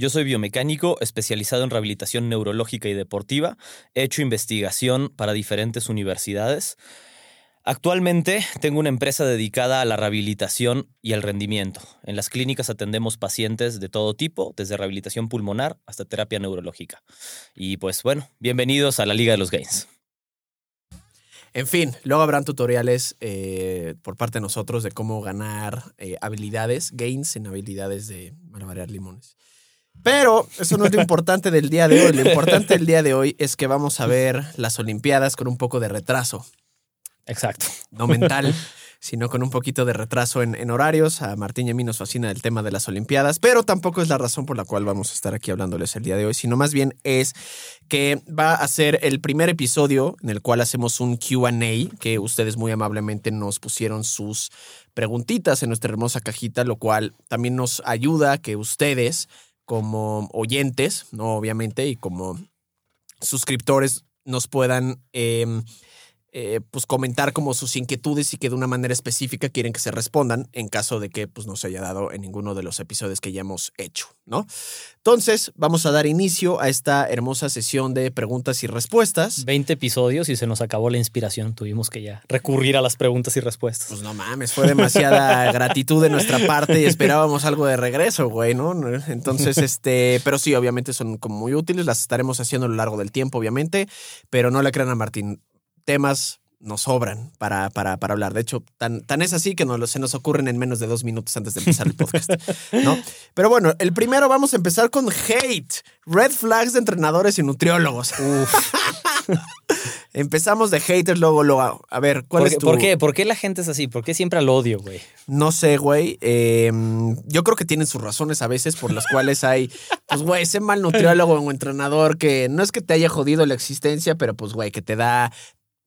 Yo soy biomecánico especializado en rehabilitación neurológica y deportiva. He hecho investigación para diferentes universidades. Actualmente tengo una empresa dedicada a la rehabilitación y al rendimiento. En las clínicas atendemos pacientes de todo tipo, desde rehabilitación pulmonar hasta terapia neurológica. Y pues bueno, bienvenidos a la Liga de los Gains. En fin, luego habrán tutoriales eh, por parte de nosotros de cómo ganar eh, habilidades, gains en habilidades de malabarear limones. Pero eso no es lo importante del día de hoy. Lo importante del día de hoy es que vamos a ver las Olimpiadas con un poco de retraso. Exacto. No mental, sino con un poquito de retraso en, en, horarios. A Martín y a mí nos fascina el tema de las Olimpiadas, pero tampoco es la razón por la cual vamos a estar aquí hablándoles el día de hoy, sino más bien es que va a ser el primer episodio en el cual hacemos un QA, que ustedes muy amablemente nos pusieron sus preguntitas en nuestra hermosa cajita, lo cual también nos ayuda a que ustedes, como oyentes, no obviamente, y como suscriptores, nos puedan... Eh, eh, pues comentar como sus inquietudes y que de una manera específica quieren que se respondan en caso de que pues no se haya dado en ninguno de los episodios que ya hemos hecho, ¿no? Entonces, vamos a dar inicio a esta hermosa sesión de preguntas y respuestas. 20 episodios y se nos acabó la inspiración, tuvimos que ya recurrir a las preguntas y respuestas. Pues no mames, fue demasiada gratitud de nuestra parte y esperábamos algo de regreso, güey, ¿no? Entonces, este, pero sí, obviamente son como muy útiles, las estaremos haciendo a lo largo del tiempo, obviamente, pero no le crean a Martín temas nos sobran para, para, para hablar. De hecho, tan, tan es así que nos, se nos ocurren en menos de dos minutos antes de empezar el podcast. ¿no? Pero bueno, el primero vamos a empezar con hate. Red flags de entrenadores y nutriólogos. Empezamos de haters, luego, luego. A ver, ¿cuál ¿Por, es tu...? ¿Por qué? ¿Por qué la gente es así? ¿Por qué siempre al odio, güey? No sé, güey. Eh, yo creo que tienen sus razones a veces por las cuales hay, pues, güey, ese mal nutriólogo o entrenador que no es que te haya jodido la existencia, pero pues, güey, que te da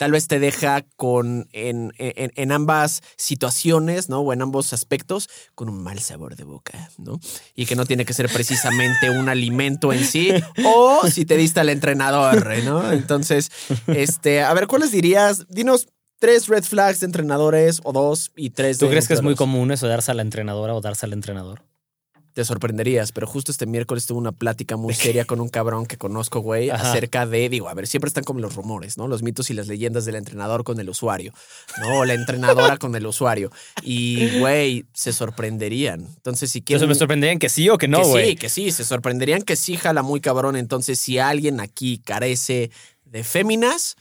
tal vez te deja con en, en, en, ambas situaciones, ¿no? O en ambos aspectos, con un mal sabor de boca, ¿no? Y que no tiene que ser precisamente un alimento en sí, o si te diste al entrenador, ¿no? Entonces, este, a ver, ¿cuáles dirías? Dinos tres red flags de entrenadores o dos y tres ¿Tú de crees que es muy común eso, darse a la entrenadora o darse al entrenador? Te sorprenderías, pero justo este miércoles tuve una plática muy seria con un cabrón que conozco, güey, Ajá. acerca de, digo, a ver, siempre están como los rumores, ¿no? Los mitos y las leyendas del entrenador con el usuario, ¿no? La entrenadora con el usuario. Y, güey, se sorprenderían. Entonces, si Entonces quieren... me sorprenderían que sí o que no, que güey. sí, que sí, se sorprenderían que sí jala muy cabrón. Entonces, si alguien aquí carece de féminas,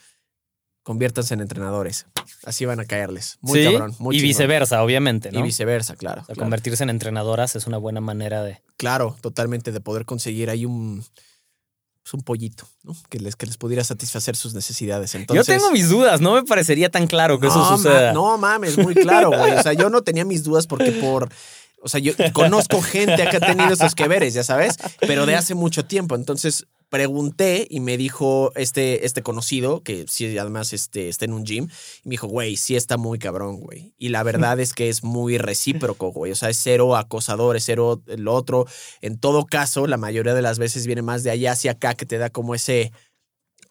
conviértanse en entrenadores. Así van a caerles. Muy Sí, cabrón. Muy y chingón. viceversa, obviamente, ¿no? Y viceversa, claro. O sea, claro. Convertirse en entrenadoras es una buena manera de... Claro, totalmente, de poder conseguir ahí un, pues, un pollito, ¿no? Que les, que les pudiera satisfacer sus necesidades. Entonces, Yo tengo mis dudas, no me parecería tan claro que eso no, suceda. ma- no mames, muy claro, güey. O sea, yo no tenía mis dudas porque por. O sea, yo conozco gente que ha tenido esos que veres, ya sabes, pero de hace mucho tiempo. Entonces pregunté y me dijo este, este conocido, que sí, además este, está en un gym, y me dijo, güey, sí está muy cabrón, güey. Y la verdad es que es muy recíproco, güey. O sea, es cero acosador, es cero el otro. En todo caso, la mayoría de las veces viene más de allá hacia acá que te da como ese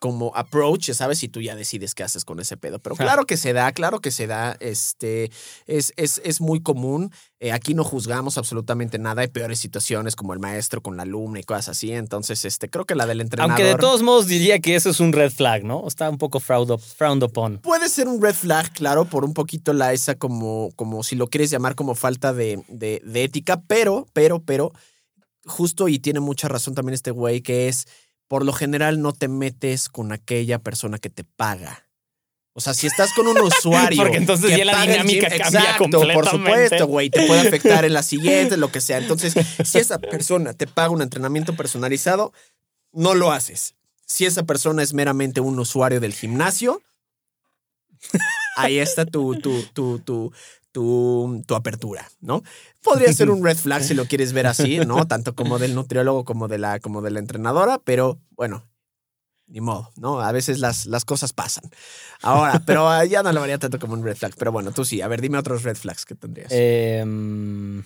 como approach, ya ¿sabes? Y tú ya decides qué haces con ese pedo. Pero claro que se da, claro que se da. Este, es, es, es muy común. Eh, aquí no juzgamos absolutamente nada. Hay peores situaciones como el maestro con la alumna y cosas así. Entonces, este, creo que la del entrenador... Aunque de todos modos diría que eso es un red flag, ¿no? Está un poco frowned, up- frowned upon. Puede ser un red flag, claro, por un poquito la esa como, como si lo quieres llamar como falta de, de, de ética, pero, pero, pero, justo y tiene mucha razón también este güey, que es, por lo general no te metes con aquella persona que te paga. O sea, si estás con un usuario. Porque entonces que ya la dinámica gym, cambia exacto, Por completamente. supuesto, güey. Te puede afectar en la siguiente, lo que sea. Entonces, si esa persona te paga un entrenamiento personalizado, no lo haces. Si esa persona es meramente un usuario del gimnasio, ahí está tu, tu, tu, tu, tu, tu apertura, ¿no? Podría ser un red flag si lo quieres ver así, ¿no? Tanto como del nutriólogo como de la, como de la entrenadora, pero bueno, ni modo, ¿no? A veces las, las cosas pasan. Ahora, pero ah, ya no lo vería tanto como un red flag. Pero bueno, tú sí. A ver, dime otros red flags que tendrías. Em,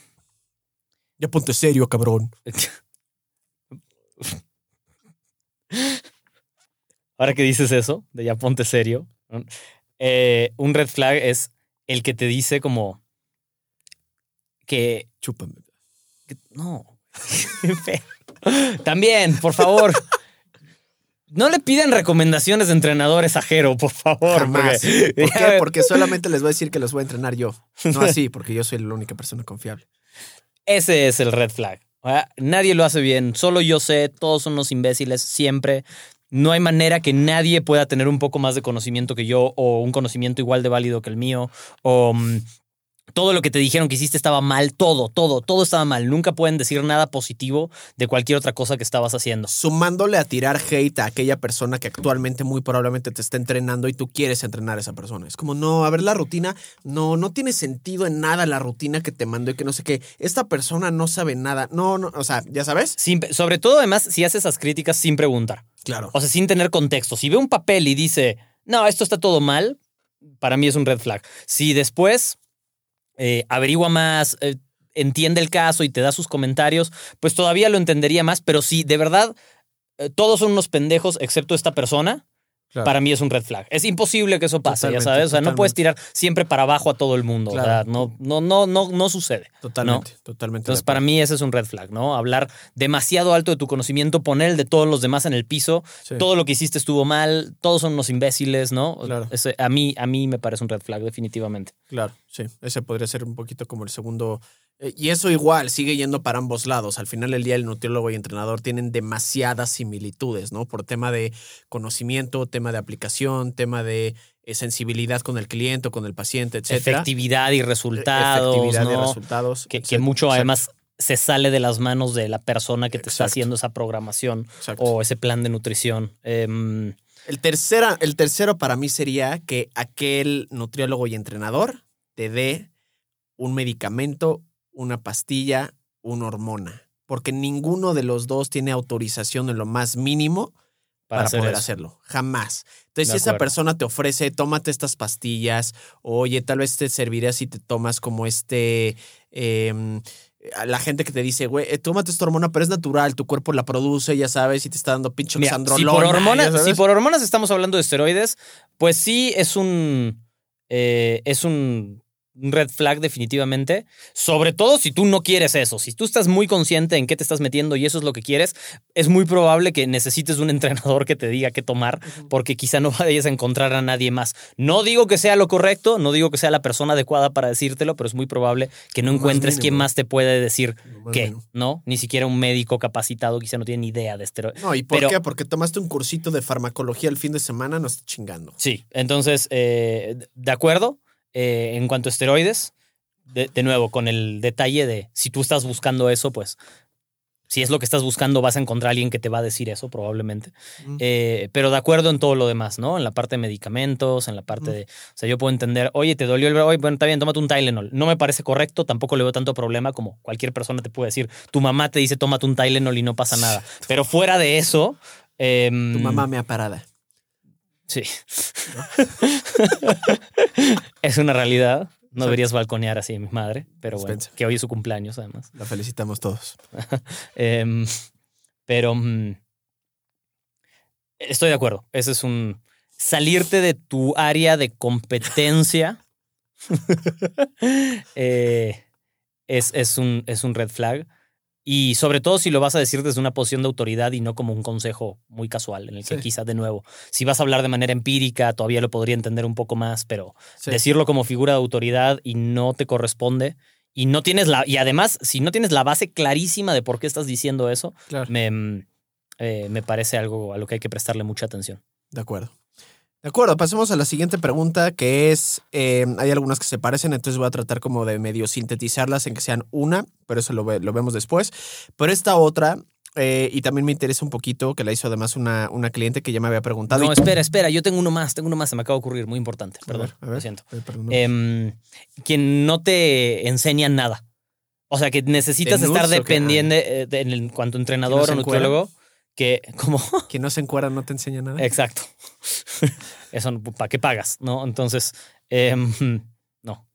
ya ponte serio, cabrón. Ahora que dices eso, de ya ponte serio. Eh, un red flag es el que te dice como que, Chúpame. que- no. También, por favor. No le pidan recomendaciones de entrenadores a Jero, por favor. Jamás. porque- ¿Por qué? Porque solamente les voy a decir que los voy a entrenar yo. No así, porque yo soy la única persona confiable. Ese es el red flag. ¿verdad? Nadie lo hace bien. Solo yo sé, todos son unos imbéciles, siempre. No hay manera que nadie pueda tener un poco más de conocimiento que yo o un conocimiento igual de válido que el mío. O mm, todo lo que te dijeron que hiciste estaba mal. Todo, todo, todo estaba mal. Nunca pueden decir nada positivo de cualquier otra cosa que estabas haciendo. Sumándole a tirar hate a aquella persona que actualmente muy probablemente te está entrenando y tú quieres entrenar a esa persona. Es como, no, a ver, la rutina, no, no tiene sentido en nada la rutina que te mandó y que no sé qué. Esta persona no sabe nada. No, no, o sea, ¿ya sabes? Sin- sobre todo, además, si haces esas críticas sin preguntar. Claro. O sea, sin tener contexto. Si ve un papel y dice, no, esto está todo mal, para mí es un red flag. Si después eh, averigua más, eh, entiende el caso y te da sus comentarios, pues todavía lo entendería más. Pero si de verdad eh, todos son unos pendejos excepto esta persona, Claro. para mí es un red flag. Es imposible que eso pase, ya sabes. O sea, no puedes tirar siempre para abajo a todo el mundo. Claro. O sea, no, no, no, no, no sucede. Totalmente, totalmente. Entonces, para mí ese es un red flag, ¿no? Hablar demasiado alto de tu conocimiento, poner el de todos los demás en el piso, Sí. todo lo que hiciste estuvo mal, todos son unos imbéciles, ¿no? Claro. Ese- a, mí, a mí me parece un red flag, definitivamente. Claro, sí. Ese podría ser un poquito como el segundo. Eh, y eso igual sigue yendo para ambos lados. Al final del día, el nutriólogo y entrenador tienen demasiadas similitudes, ¿no? Por tema de conocimiento, tema de aplicación, tema de eh, sensibilidad con el cliente, o con el paciente, etcétera. Efectividad y resultados, Efectividad ¿no? resultados. que, mucho Exacto, además se sale de las manos de la persona que te está haciendo esa programación exacto. o ese plan de nutrición. Em, El, tercera, el tercero para mí sería que aquel nutriólogo y entrenador te dé un medicamento, una pastilla, una hormona. Porque ninguno de los dos tiene autorización en lo más mínimo para, para, hacer poder eso. hacerlo. Jamás. Entonces, De si esa persona te ofrece, tómate estas pastillas, oye, tal vez te serviría si te tomas como este. eh, a la gente que te dice, güey, eh, tómate esta hormona, pero es natural, tu cuerpo la produce, ya sabes, y te está dando pinche Mira, si por, hormonas, si por hormonas estamos hablando de esteroides, pues sí es un. eh, es un un red flag definitivamente. Sobre todo si tú no quieres eso. Si tú estás muy consciente en qué te estás metiendo y eso es lo que quieres, es muy probable que necesites un entrenador que te diga qué tomar, porque quizá no vayas a encontrar a nadie más. No digo que sea lo correcto, no digo que sea la persona adecuada para decírtelo, pero es muy probable que no encuentres quién mínimo. más te puede decir qué. ¿no? Ni siquiera un médico capacitado quizá no tiene ni idea de esteroides. No, ¿y por Pero- qué? Porque tomaste un cursito de farmacología el fin de semana, no estás chingando. Sí, entonces, eh, de acuerdo, eh, en cuanto a esteroides, de, de nuevo, con el detalle de si tú estás buscando eso, pues si es lo que estás buscando, vas a encontrar a alguien que te va a decir eso, probablemente. Mm. Eh, pero de acuerdo en todo lo demás, ¿no? En la parte de medicamentos, en la parte Mm. de. O sea, yo puedo entender, oye, te dolió el brazo, oye, bueno, está bien, tómate un Tylenol. No me parece correcto, tampoco le veo tanto problema como cualquier persona te puede decir. Tu mamá te dice, tómate un Tylenol y no pasa nada. Pero fuera de eso. em, Tu mamá me ha parada. Sí. es una realidad. No deberías balconear así a mi madre, pero bueno, que hoy es su cumpleaños además. La felicitamos todos. Em, pero mm, estoy de acuerdo. Ese es un salirte de tu área de competencia. eh, es, es un, es un red flag. Y sobre todo si lo vas a decir desde una posición de autoridad y no como un consejo muy casual, en el que Sí. quizá de nuevo, si vas a hablar de manera empírica, todavía lo podría entender un poco más, pero Sí. decirlo como figura de autoridad y no te corresponde. Y no tienes la. Y además, si no tienes la base clarísima de por qué estás diciendo eso, Claro. me, mm, eh, me parece algo a lo que hay que prestarle mucha atención. De acuerdo. De acuerdo, pasemos a la siguiente pregunta, que es, eh, hay algunas que se parecen, entonces voy a tratar como de medio sintetizarlas en que sean una, pero eso lo, ve- lo vemos después. Pero esta otra, eh, y también me interesa un poquito, que la hizo además una, una cliente que ya me había preguntado. No, y- espera, espera, yo tengo uno más, tengo uno más, se me acaba de ocurrir, muy importante, A perdón, ver, a ver. lo siento. Em, quien no te enseña nada. O sea, que necesitas ¿De estar dependiente eh, en cuanto a entrenador o nutriólogo, que como... Quien no se encuera no te enseña nada. Exacto. Eso, ¿para qué pagas? ¿No? Entonces, em, no.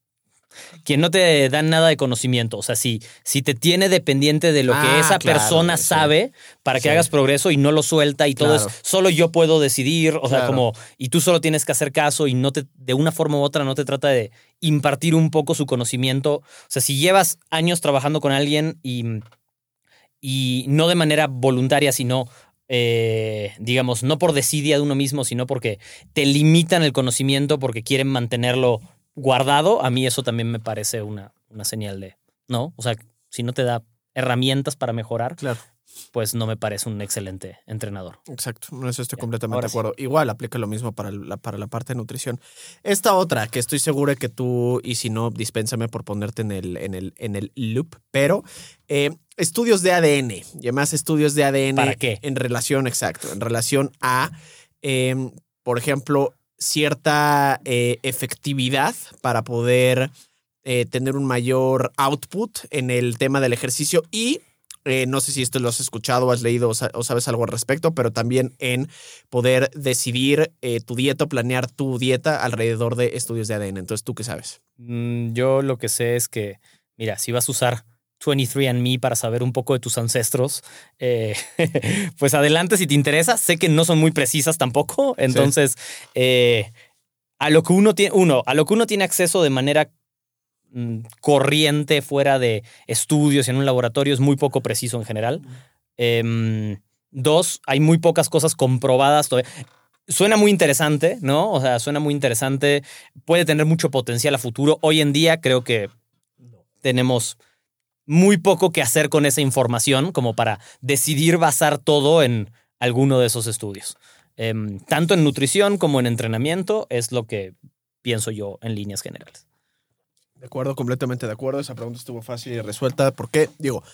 Quien no te da nada de conocimiento, o sea, si, si te tiene dependiente de lo que Ah, esa claro, persona sí. sabe para que Sí. hagas progreso y no lo suelta y todo es solo yo puedo decidir, o sea, como, y tú solo tienes que hacer caso y no te, de una forma u otra no te trata de impartir un poco su conocimiento. O sea, si llevas años trabajando con alguien y, y no de manera voluntaria, sino eh, digamos, no por desidia de uno mismo, sino porque te limitan el conocimiento porque quieren mantenerlo guardado, a mí eso también me parece una, una señal de, ¿no? O sea, si no te da herramientas para mejorar, Claro, pues no me parece un excelente entrenador. exacto. En Eso estoy Ya, completamente de sí. acuerdo. Igual aplica lo mismo para la, para la parte de nutrición. Esta otra, que estoy seguro que tú, y si no, dispénsame por ponerte en el, en el, en el loop, pero eh, estudios de ADN, y además estudios de ADN. ¿Para qué? En relación, exacto, en relación a, eh, por ejemplo, cierta eh, efectividad para poder eh, tener un mayor output en el tema del ejercicio y eh, no sé si esto lo has escuchado has leído o, sa- o sabes algo al respecto, pero también en poder decidir eh, tu dieta, o planear tu dieta alrededor de estudios de ADN. Entonces, ¿tú qué sabes? Mm, Yo lo que sé es que, mira, si vas a usar 23andMe para saber un poco de tus ancestros, eh, pues adelante si te interesa. Sé que no son muy precisas tampoco, entonces eh, a lo que uno tiene, uno, a lo que uno tiene acceso de manera mm, corriente fuera de estudios en un laboratorio es muy poco preciso en general. Em, dos, hay muy pocas cosas comprobadas todavía. Suena muy interesante, ¿no? O sea, suena muy interesante. Puede tener mucho potencial a futuro. Hoy en día creo que tenemos muy poco que hacer con esa información como para decidir basar todo en alguno de esos estudios. Em, tanto en nutrición como en entrenamiento es lo que pienso yo en líneas generales. De acuerdo, completamente de acuerdo. Esa pregunta estuvo fácil y resuelta. porque Digo,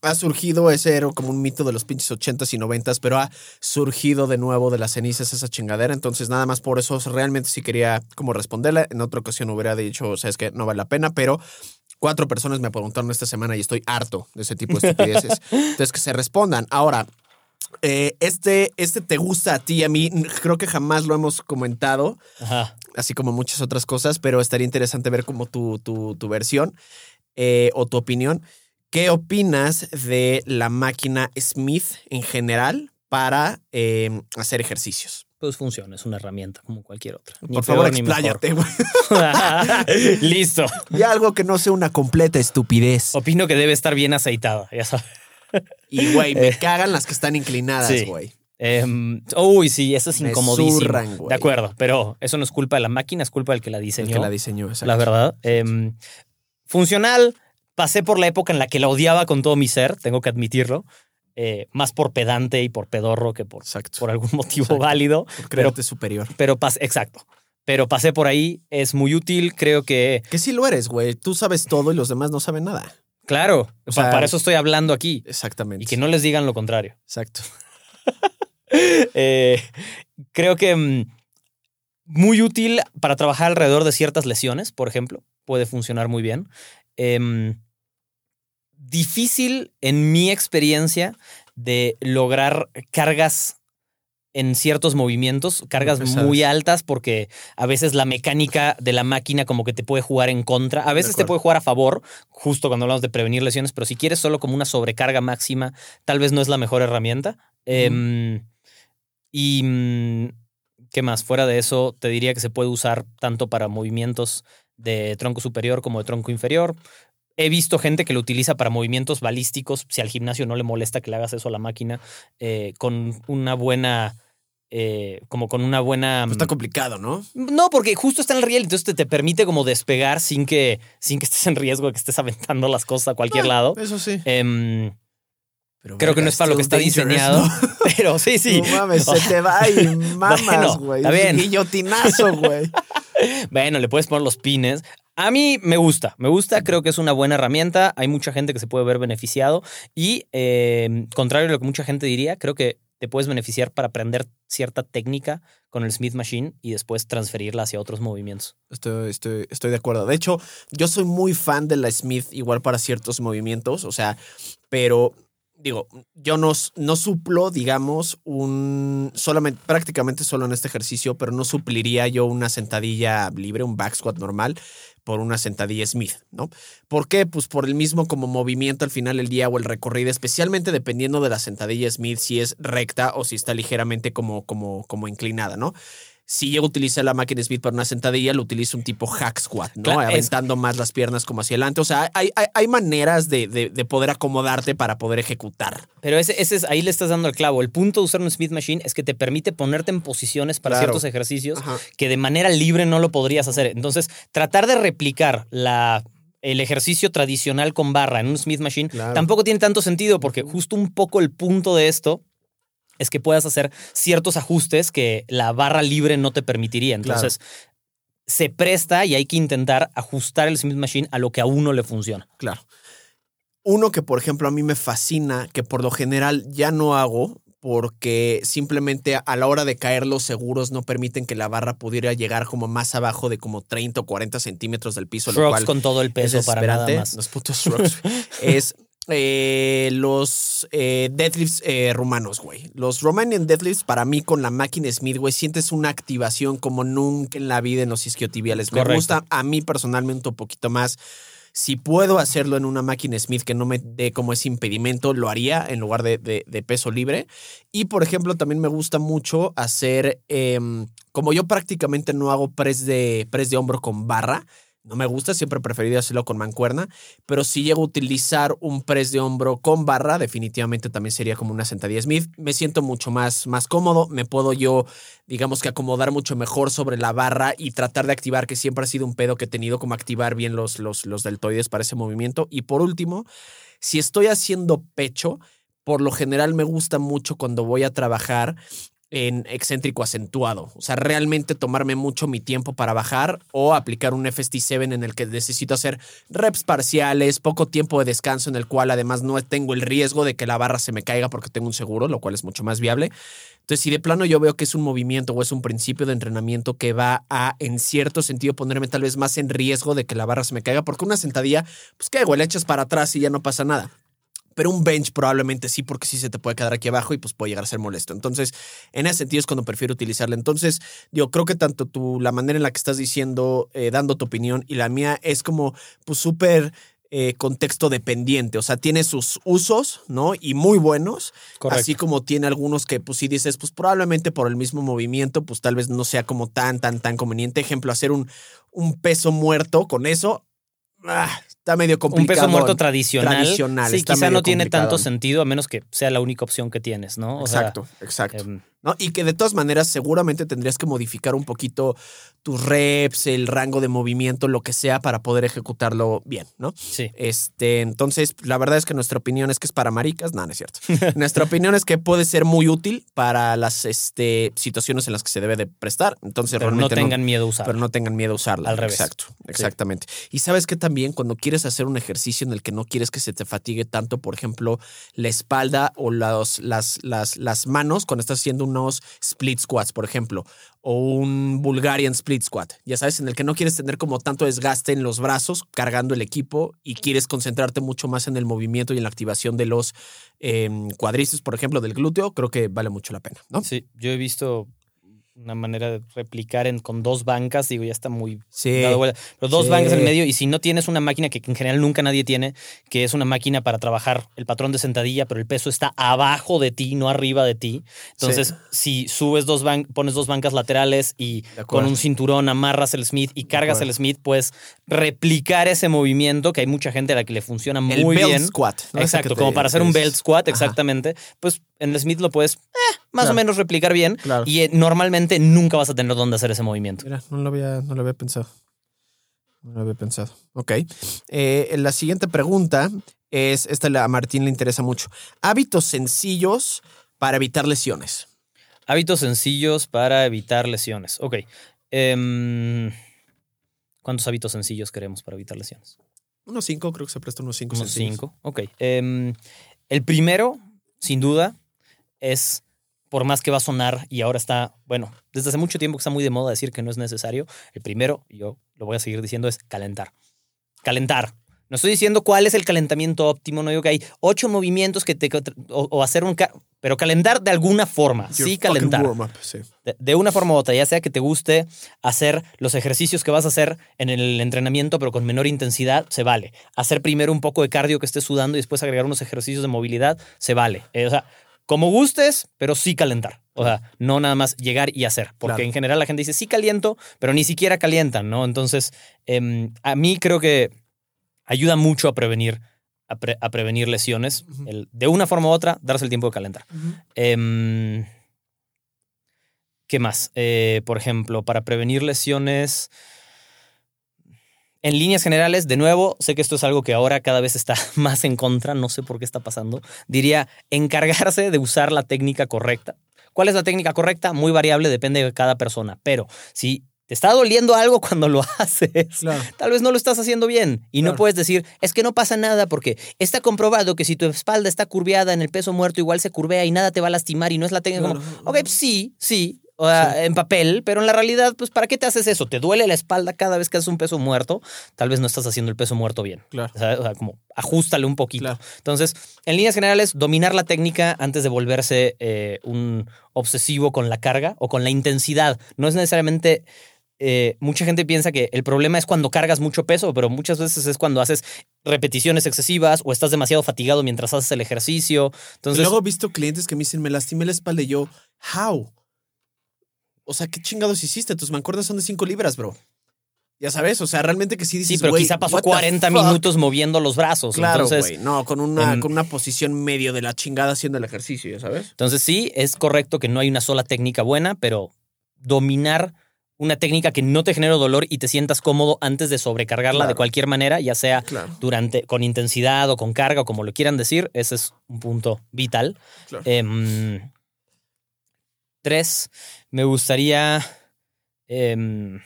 ha surgido ese era como un mito de los pinches 80s y 90s, pero ha surgido de nuevo de las cenizas esa chingadera. Entonces, nada más por eso realmente sí quería como responderle. En otra ocasión hubiera dicho, o sea, es que no vale la pena, pero cuatro personas me preguntaron esta semana y estoy harto de ese tipo de estupideces. Entonces, que se respondan. Ahora, eh, este, este te gusta a ti y a mí. Creo que jamás lo hemos comentado Ajá. así como muchas otras cosas, pero estaría interesante ver como tu, tu, tu versión eh, o tu opinión. ¿Qué opinas de la máquina Smith en general para eh, hacer ejercicios? Pues funciona, es una herramienta como cualquier otra. Ni Por favor, peor expláyate. güey. Listo. Y algo que no sea una completa estupidez. Opino que debe estar bien aceitada, ya sabes. Y, güey, me cagan las que están inclinadas, Sí. güey. Em, uy, sí, eso es incomodísimo. zurran, güey. de acuerdo, pero eso no es culpa de la máquina, es culpa del que la El diseñó. que la diseñó, exacto. la verdad. Em, funcional, pasé por la época en la que la odiaba con todo mi ser, tengo que admitirlo. Eh, más por pedante y por pedorro que por, Exacto. por algún motivo Exacto. válido. Por Pero, creerte superior. pero pas- exacto. Pero pasé por ahí, es muy útil, creo que, Que sí lo eres, güey. Tú sabes todo y los demás no saben nada. claro, O sea, para eso estoy hablando aquí. Exactamente. Y que no les digan lo contrario. Exacto. Eh, creo que mm, muy útil para trabajar alrededor de ciertas lesiones, por ejemplo. Puede funcionar muy bien. Em, difícil, en mi experiencia, de lograr cargas en ciertos movimientos, cargas muy altas, porque a veces la mecánica de la máquina como que te puede jugar en contra. A veces te puede jugar a favor, justo cuando hablamos de prevenir lesiones, pero si quieres solo como una sobrecarga máxima, tal vez no es la mejor herramienta. Em, y mm, qué más, fuera de eso, te diría que se puede usar tanto para movimientos de tronco superior como de tronco inferior. He visto gente que lo utiliza para movimientos balísticos, si al gimnasio no le molesta que le hagas eso a la máquina, eh, con una buena, eh, como con una buena... Pero está complicado, ¿no? No, porque justo está en el riel, entonces te, te permite como despegar sin que, sin que estés en riesgo de que estés aventando las cosas a cualquier Ah, lado. Eso sí. Em, Pero, creo que no es para lo que está diseñado, ¿no? pero sí, sí. No mames, se te va y mamas, Bueno, güey. bien. Guillotinazo, güey. Bueno, le puedes poner los pines. A mí me gusta, me gusta, creo que es una buena herramienta. Hay mucha gente que se puede ver beneficiado y, eh, contrario a lo que mucha gente diría, creo que te puedes beneficiar para aprender cierta técnica con el Smith Machine y después transferirla hacia otros movimientos. Estoy, estoy, estoy de acuerdo. De hecho, yo soy muy fan de la Smith, igual para ciertos movimientos, o sea, pero digo, yo no, no suplo, digamos, un solamente, prácticamente solo en este ejercicio, pero no supliría yo una sentadilla libre, un back squat normal, por una sentadilla Smith, ¿no? ¿Por qué? Pues por el mismo como movimiento al final del día o el recorrido, especialmente dependiendo de la sentadilla Smith, si es recta o si está ligeramente como, como, como inclinada, ¿no? Si llego a utilizar la máquina Smith para una sentadilla, lo utilizo un tipo hack squat, ¿no? Claro, es- Aventando más las piernas como hacia adelante. O sea, hay, hay, hay maneras de, de- de poder acomodarte para poder ejecutar. Pero ese, ese es, ahí le estás dando el clavo. El punto de usar un Smith Machine es que te permite ponerte en posiciones para Claro. ciertos ejercicios Ajá. que de manera libre no lo podrías hacer. Entonces, tratar de replicar la, el ejercicio tradicional con barra en un Smith Machine Claro. tampoco tiene tanto sentido porque justo un poco el punto de esto es que puedas hacer ciertos ajustes que la barra libre no te permitiría. Entonces, se presta y hay que intentar ajustar el Smith Machine a lo que a uno le funciona. Claro. Uno que, por ejemplo, a mí me fascina, que por lo general ya no hago, porque simplemente a la hora de caer los seguros no permiten que la barra pudiera llegar como más abajo de como 30 o 40 centímetros del piso. lo Shrugs cual con todo el es peso para nada más. Los putos shrugs. es eh, los eh, deadlifts eh, rumanos, güey. Los Romanian deadlifts, para mí, con la máquina Smith, güey, sientes una activación como nunca en la vida en los isquiotibiales. Me Correcto. gusta a mí personalmente un poquito más. Si puedo hacerlo en una máquina Smith que no me dé como ese impedimento, lo haría en lugar de, de- de peso libre. Y por ejemplo, también me gusta mucho hacer, em, como yo prácticamente no hago press de, press de hombro con barra, no me gusta, siempre he preferido hacerlo con mancuerna, pero si llego a utilizar un press de hombro con barra, definitivamente también sería como una sentadilla Smith. Me siento mucho más, más cómodo, me puedo yo, digamos que acomodar mucho mejor sobre la barra y tratar de activar, que siempre ha sido un pedo que he tenido, como activar bien los, los, los deltoides para ese movimiento. Y por último, si estoy haciendo pecho, por lo general me gusta mucho cuando voy a trabajar en excéntrico acentuado. O sea, realmente tomarme mucho mi tiempo para bajar o aplicar un FST7 en el que necesito hacer reps parciales, poco tiempo de descanso en el cual además no tengo el riesgo de que la barra se me caiga porque tengo un seguro, lo cual es mucho más viable. Entonces, si de plano yo veo que es un movimiento o es un principio de entrenamiento que va a, en cierto sentido, ponerme tal vez más en riesgo de que la barra se me caiga, porque una sentadilla, pues qué, güey, le echas para atrás y ya no pasa nada. Pero un bench probablemente sí, porque sí se te puede quedar aquí abajo y pues puede llegar a ser molesto. Entonces, en ese sentido es cuando prefiero utilizarla. Entonces, yo creo que tanto tú, la manera en la que estás diciendo, eh, dando tu opinión y la mía es como, pues súper eh, contexto dependiente. O sea, tiene sus usos, ¿no? Y muy buenos. Correcto. Así como tiene algunos que, pues sí dices, pues probablemente por el mismo movimiento, pues tal vez no sea como tan, tan, tan conveniente. Ejemplo, hacer un, un peso muerto con eso. ah, está medio Un complicado. peso muerto tradicional. Tradicional, Sí, quizá no tiene tanto sentido, a menos que sea la única opción que tienes, ¿no? O sea, Exacto, exacto. ¿No? Y que de todas maneras seguramente tendrías que modificar un poquito tus reps, el rango de movimiento, lo que sea, para poder ejecutarlo bien, ¿no? sí. Este, entonces, la verdad es que nuestra opinión es que es para maricas. No, no es cierto. nuestra opinión es que puede ser muy útil para las este, situaciones en las que se debe de prestar. Entonces, Pero no tengan miedo a usarlo. pero no tengan miedo a usarla. Al revés. Exacto, exactamente. Y sabes que también cuando quieres hacer un ejercicio en el que no quieres que se te fatigue tanto, por ejemplo, la espalda o los- las, las, las manos, cuando estás haciendo unos split squats, por ejemplo, o un Bulgarian split squat, ya sabes, en el que no quieres tener como tanto desgaste en los brazos cargando el equipo y quieres concentrarte mucho más en el movimiento y en la activación de los em, cuádriceps, por ejemplo, del glúteo, creo que vale mucho la pena, ¿no? Sí, yo he visto una manera de replicar en, con dos bancas, digo, ya está muy Sí. dado vuelta. Pero dos Sí. bancas en el medio, y si no tienes una máquina que en general nunca nadie tiene, que es una máquina para trabajar el patrón de sentadilla, pero el peso está abajo de ti, no arriba de ti. Entonces, si subes dos ban- pones dos bancas laterales y con un cinturón amarras el Smith y cargas el. Smith, puedes replicar ese movimiento que hay mucha gente a la que le funciona El muy belt bien. squat. Exacto, como para hacer un belt squat, Ajá. exactamente. Pues en Smith lo puedes eh, más Claro. o menos replicar bien. Claro. Y eh, normalmente nunca vas a tener dónde hacer ese movimiento. Mira, no lo había, no lo había pensado. No lo había pensado. Ok. Eh, la siguiente pregunta es, esta a Martín le interesa mucho. Hábitos sencillos para evitar lesiones. Hábitos sencillos para evitar lesiones. Ok. Em, ¿Cuántos hábitos sencillos queremos para evitar lesiones? Unos cinco, creo que se presta unos cinco. Unos sencillos. cinco. Ok. Em, el primero, sin duda, es, por más que va a sonar y ahora está, bueno, desde hace mucho tiempo que está muy de moda decir que no es necesario, el primero, yo lo voy a seguir diciendo, es calentar. Calentar. No estoy diciendo cuál es el calentamiento óptimo, no digo que hay ocho movimientos que te... o, o hacer un... ca- Pero calentar de alguna forma, Your sí calentar. warm-up, sí. De, de una forma u otra, ya sea que te guste hacer los ejercicios que vas a hacer en el entrenamiento, pero con menor intensidad, se vale. Hacer primero un poco de cardio que estés sudando y después agregar unos ejercicios de movilidad, se vale. Eh, o sea, como gustes, pero sí calentar. O sea, no nada más llegar y hacer. Porque Claro. en general la gente dice, sí caliento, pero ni siquiera calientan, ¿no? Entonces, em, a mí creo que ayuda mucho a prevenir, a, pre- a prevenir lesiones. El- de una forma u otra, darse el tiempo de calentar. Em, ¿Qué más? Eh, por ejemplo, para prevenir lesiones. En líneas generales, de nuevo, sé que esto es algo que ahora cada vez está más en contra, no sé por qué está pasando. Diría encargarse de usar la técnica correcta. ¿Cuál es la técnica correcta? Muy variable, depende de cada persona. Pero si te está doliendo algo cuando lo haces, Claro. tal vez no lo estás haciendo bien. Y no puedes decir, es que no pasa nada porque está comprobado que si tu espalda está curveada en el peso muerto, igual se curvea y nada te va a lastimar y no es la técnica como, ok, pues sí, sí. O sea, en papel, pero en la realidad, pues, ¿para qué te haces eso? ¿Te duele la espalda cada vez que haces un peso muerto? Tal vez no estás haciendo el peso muerto bien. Claro. O sea, como ajustale un poquito. Claro. Entonces, en líneas generales, dominar la técnica antes de volverse eh, un obsesivo con la carga o con la intensidad. No es necesariamente. eh, mucha gente piensa que el problema es cuando cargas mucho peso, pero muchas veces es cuando haces repeticiones excesivas o estás demasiado fatigado mientras haces el ejercicio. Y Entonces, luego he visto clientes que me dicen, me lastimé la espalda y yo, how? O sea, ¿qué chingados hiciste? Tus mancuernas son de 5 libras, bro. Ya sabes, o sea, realmente que sí dices, sí, pero "Güey, quizá pasó what the 40 fuck?" minutos moviendo los brazos. Claro, entonces, güey. No, con una, con una posición medio de la chingada haciendo el ejercicio, ya sabes. Entonces sí, es correcto que no hay una sola técnica buena, pero dominar una técnica que no te genere dolor y te sientas cómodo antes de sobrecargarla de cualquier manera, ya sea Claro. durante con intensidad o con carga o como lo quieran decir, ese es un punto vital. Claro. Em, me gustaría, em,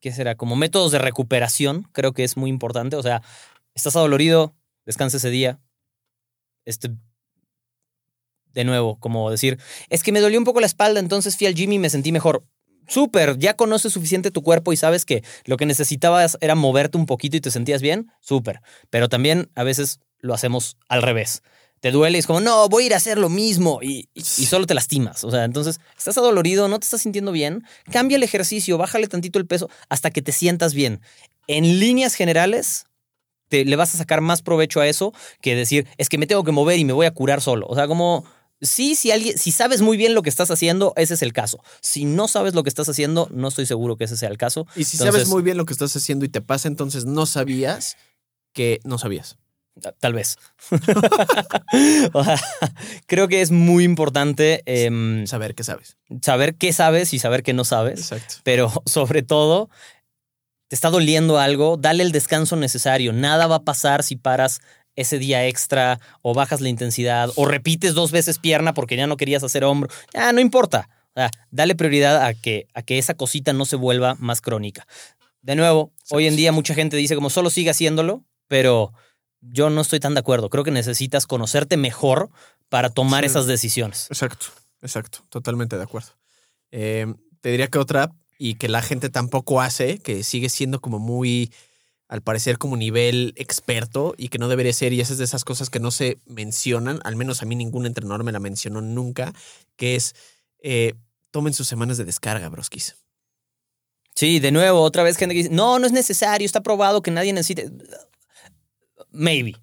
¿qué será? Como métodos de recuperación, creo que es muy importante. O sea, estás adolorido, descansa ese día. Este, de nuevo, como decir, es que me dolió un poco la espalda, entonces fui al gym y me sentí mejor. Súper, ya conoces suficiente tu cuerpo y sabes que lo que necesitabas era moverte un poquito y te sentías bien, súper. Pero también a veces lo hacemos al revés. Te duele y es como, no, voy a ir a hacer lo mismo y, y- y solo te lastimas. O sea, entonces estás adolorido, no te estás sintiendo bien, cambia el ejercicio, bájale tantito el peso hasta que te sientas bien. En líneas generales, te, le vas a sacar más provecho a eso que decir, es que me tengo que mover y me voy a curar solo. O sea, como, sí, si, alguien, si sabes muy bien lo que estás haciendo, ese es el caso. Si no sabes lo que estás haciendo, no estoy seguro que ese sea el caso. Y si Entonces- sabes muy bien lo que estás haciendo y te pasa, entonces no sabías que no sabías. Ta- Tal vez. o sea, creo que es muy importante em, Saber que sabes. saber qué sabes y saber qué no sabes. Exacto. Pero sobre todo, te está doliendo algo, dale el descanso necesario. Nada va a pasar si paras ese día extra o bajas la intensidad o repites dos veces pierna porque ya no querías hacer hombro. Ya, no importa. O sea, dale prioridad a que, a que esa cosita no se vuelva más crónica. De nuevo, hoy en día mucha gente dice como solo sigue haciéndolo, pero yo no estoy tan de acuerdo. Creo que necesitas conocerte mejor para tomar Sí. esas decisiones. Exacto, exacto, totalmente de acuerdo. Eh, te diría que otra, y que la gente tampoco hace, que sigue siendo como muy, al parecer, como nivel experto y que no debería ser, y esa es de esas cosas que no se mencionan, al menos a mí ningún entrenador me la mencionó nunca, que es, eh, tomen sus semanas de descarga, broskis. Sí, de nuevo, otra vez gente que dice, no, no es necesario, está probado que nadie necesite. Maybe.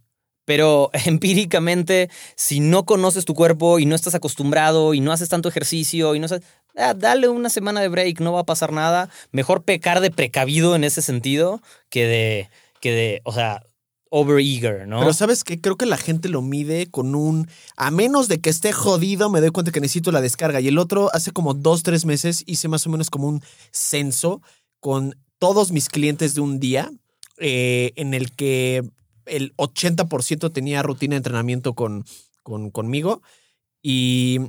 Pero empíricamente, si no conoces tu cuerpo y no estás acostumbrado y no haces tanto ejercicio y no sabes, ah, dale una semana de break, no va a pasar nada. Mejor pecar de precavido en ese sentido que de, que de, o sea, overeager, ¿no? Pero sabes que creo que la gente lo mide con un, a menos de que esté jodido, me doy cuenta que necesito la descarga. Y el otro, hace como dos, tres meses, hice más o menos como un censo con todos mis clientes de un día, eh, en el que el 80% tenía rutina de entrenamiento con, con, conmigo. Y,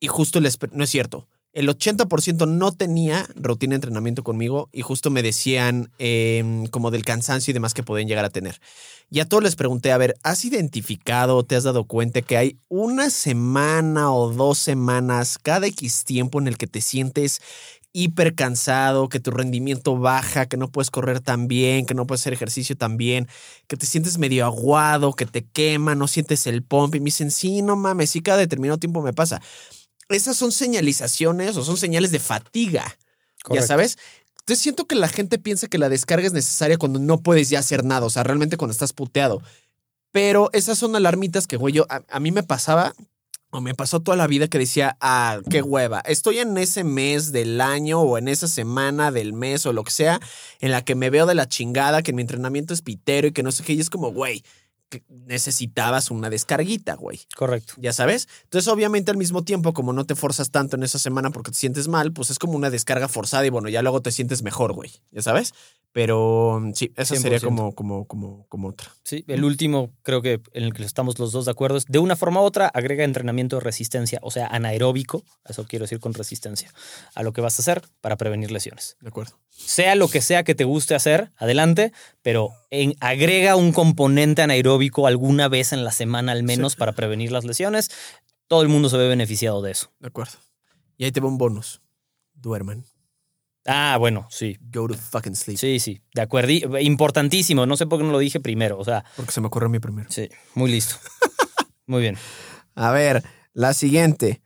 y justo les, no es cierto. El 80% no tenía rutina de entrenamiento conmigo y justo me decían em, como del cansancio y demás que pueden llegar a tener. Y a todos les pregunté, a ver, ¿has identificado, te has dado cuenta que hay una semana o dos semanas cada X tiempo en el que te sientes hiper cansado, que tu rendimiento baja, que no puedes correr tan bien, que no puedes hacer ejercicio tan bien, que te sientes medio aguado, que te quema, no sientes el pump y me dicen, sí, no mames, sí cada determinado tiempo me pasa. Esas son señalizaciones o son señales de fatiga, ya sabes. Entonces siento que la gente piensa que la descarga es necesaria cuando no puedes ya hacer nada, o sea, realmente cuando estás puteado. Pero esas son alarmitas que, güey, yo, a, a mí me pasaba, o me pasó toda la vida que decía, ah, qué hueva, estoy en ese mes del año o en esa semana del mes o lo que sea, en la que me veo de la chingada, que mi entrenamiento es pitero y que no sé qué, y es como, güey, necesitabas una descarguita, güey. Correcto. Ya sabes. Entonces, obviamente, al mismo tiempo, como no te forzas tanto en esa semana porque te sientes mal, pues es como una descarga forzada y bueno, ya luego te sientes mejor, güey. Ya sabes. Pero mm, sí, esa sería 100%. como, como, como, como otra. Sí, el último creo que en el que estamos los dos de acuerdo es de una forma u otra agrega entrenamiento de resistencia, o sea, anaeróbico, eso quiero decir con resistencia, a lo que vas a hacer para prevenir lesiones. De acuerdo. Sea lo que sea que te guste hacer, adelante, pero en- agrega un componente anaeróbico alguna vez en la semana al menos Sí. para prevenir las lesiones. Todo el mundo se ve beneficiado de eso. De acuerdo. Y ahí te va un bonus. Duerman. Ah, bueno, sí. Go to fucking sleep. Sí, sí, de acuerdo. Importantísimo, no sé por qué no lo dije primero, o sea, Porque se me ocurrió a mí primero. sí, muy listo. Muy bien. A ver, la siguiente.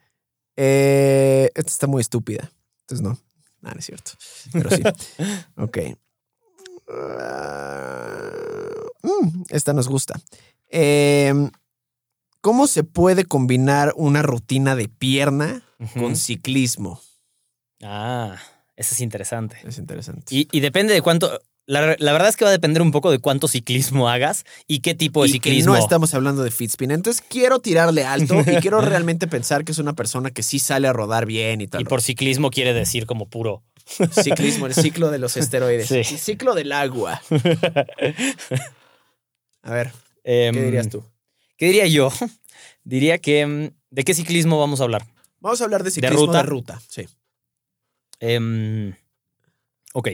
Eh, esta está muy estúpida. Entonces no. No, no es cierto. Pero sí. ok. Ah, mm, esta nos gusta. Eh, ¿Cómo se puede combinar una rutina de pierna con ciclismo? Ah, eso es interesante. Es interesante. Y, y depende de cuánto. La, la verdad es que va a depender un poco de cuánto ciclismo hagas y qué tipo de Y que ciclismo. no estamos hablando de Fitspin. Entonces quiero tirarle alto y quiero realmente pensar que es una persona que sí sale a rodar bien y tal. Y por ciclismo quiere decir como puro. Ciclismo, el ciclo de los esteroides. Sí. El ciclo del agua. A ver, Em, ¿qué dirías tú? ¿Qué diría yo? Diría que. mm, ¿De qué ciclismo vamos a hablar? Vamos a hablar de ciclismo de ruta? ruta. Sí. Em, ok.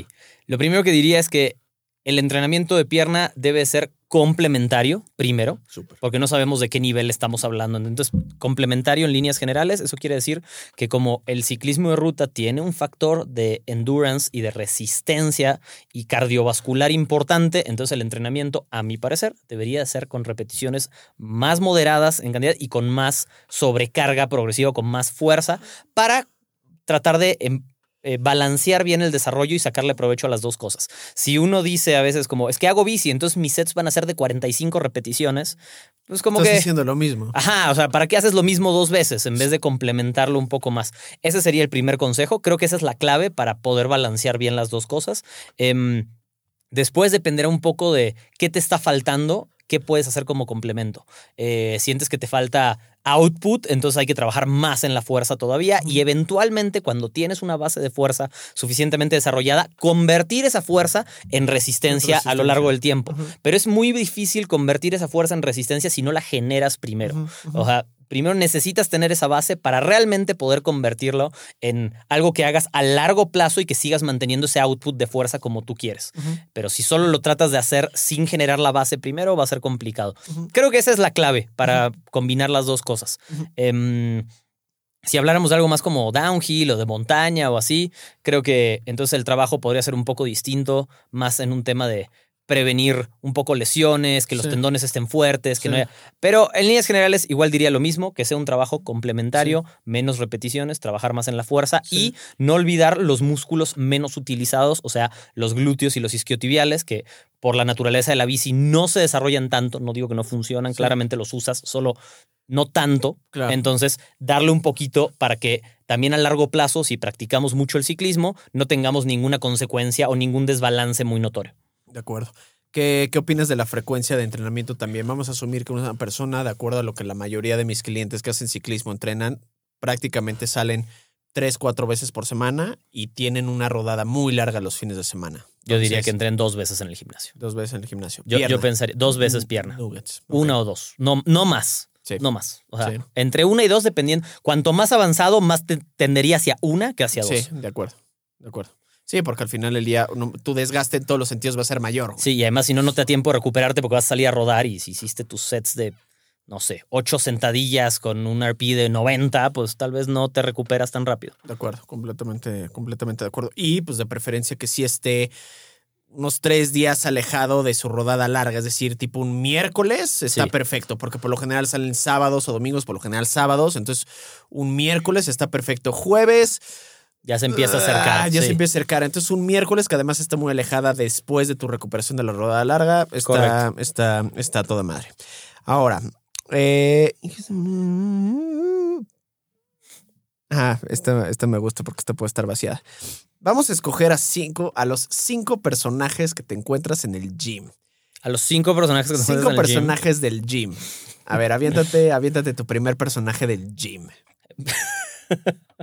Lo primero que diría es que el entrenamiento de pierna debe ser complementario, primero, Súper. porque no sabemos de qué nivel estamos hablando. Entonces, complementario en líneas generales, eso quiere decir que como el ciclismo de ruta tiene un factor de endurance y de resistencia y cardiovascular importante, entonces el entrenamiento, a mi parecer, debería ser con repeticiones más moderadas en cantidad y con más sobrecarga progresiva, con más fuerza, para tratar de em, eh, balancear bien el desarrollo y sacarle provecho a las dos cosas. Si uno dice a veces como, es que hago bici, entonces mis sets van a ser de 45 repeticiones, pues como Estás que... haciendo lo mismo. Ajá, o sea, ¿para qué haces lo mismo dos veces en vez de complementarlo un poco más? Ese sería el primer consejo. Creo que esa es la clave para poder balancear bien las dos cosas. Em, después dependerá un poco de qué te está faltando, qué puedes hacer como complemento. Eh, sientes que te falta output, entonces hay que trabajar más en la fuerza todavía y eventualmente cuando tienes una base de fuerza suficientemente desarrollada, convertir esa fuerza en resistencia, a lo largo del tiempo. Pero es muy difícil convertir esa fuerza en resistencia si no la generas primero. O sea, primero necesitas tener esa base para realmente poder convertirlo en algo que hagas a largo plazo y que sigas manteniendo ese output de fuerza como tú quieres. Pero si solo lo tratas de hacer sin generar la base primero, va a ser complicado. Creo que esa es la clave para combinar las dos cosas. Em, si habláramos de algo más como downhill o de montaña o así, creo que entonces el trabajo podría ser un poco distinto, más en un tema de prevenir un poco lesiones, que los Sí. tendones estén fuertes, que Sí. no haya... Pero en líneas generales igual diría lo mismo, que sea un trabajo complementario, menos repeticiones, trabajar más en la fuerza y no olvidar los músculos menos utilizados, o sea, los glúteos y los isquiotibiales, que por la naturaleza de la bici no se desarrollan tanto, no digo que no funcionan, claramente los usas, solo no tanto. Claro. Entonces, darle un poquito para que también a largo plazo, si practicamos mucho el ciclismo, no tengamos ninguna consecuencia o ningún desbalance muy notorio. De acuerdo. ¿Qué, ¿Qué opinas de la frecuencia de entrenamiento también? Vamos a asumir que una persona, de acuerdo a lo que la mayoría de mis clientes que hacen ciclismo entrenan, prácticamente salen tres, cuatro veces por semana y tienen una rodada muy larga los fines de semana. Yo diría que entren dos veces en el gimnasio. Dos veces en el gimnasio. Yo, yo pensaría dos veces pierna. Nuggets. Una o dos. No, no más. Sí. No más. O sea, Sí. entre una y dos, dependiendo. Cuanto más avanzado, más te tendería hacia una que hacia dos. Sí, de acuerdo. De acuerdo. Sí, porque al final del día no- tu desgaste en todos los sentidos va a ser mayor. güey. Sí, y además, si no, no te da tiempo de recuperarte porque vas a salir a rodar y si hiciste tus sets de no sé, ocho sentadillas con un RP de 90, pues tal vez no te recuperas tan rápido. De acuerdo, completamente, completamente de acuerdo. Y pues de preferencia que sí esté unos tres días alejado de su rodada larga, es decir, tipo un miércoles está Sí. perfecto, porque por lo general salen sábados o domingos, por lo general sábados, entonces un miércoles está perfecto. Jueves Ya se empieza a acercar. ah, ya sí. se empieza a acercar, entonces un miércoles que además está muy alejada después de tu recuperación de la rodada larga, está, está, está toda madre. Ahora, eh... Ah, esta, esta me gusta porque esta puede estar vaciada. Vamos a escoger a cinco, a los cinco personajes que te encuentras en el gym. A los cinco personajes que te Cinco encuentras en el gym. personajes del gym. A ver, aviéntate, aviéntate tu primer personaje del gym.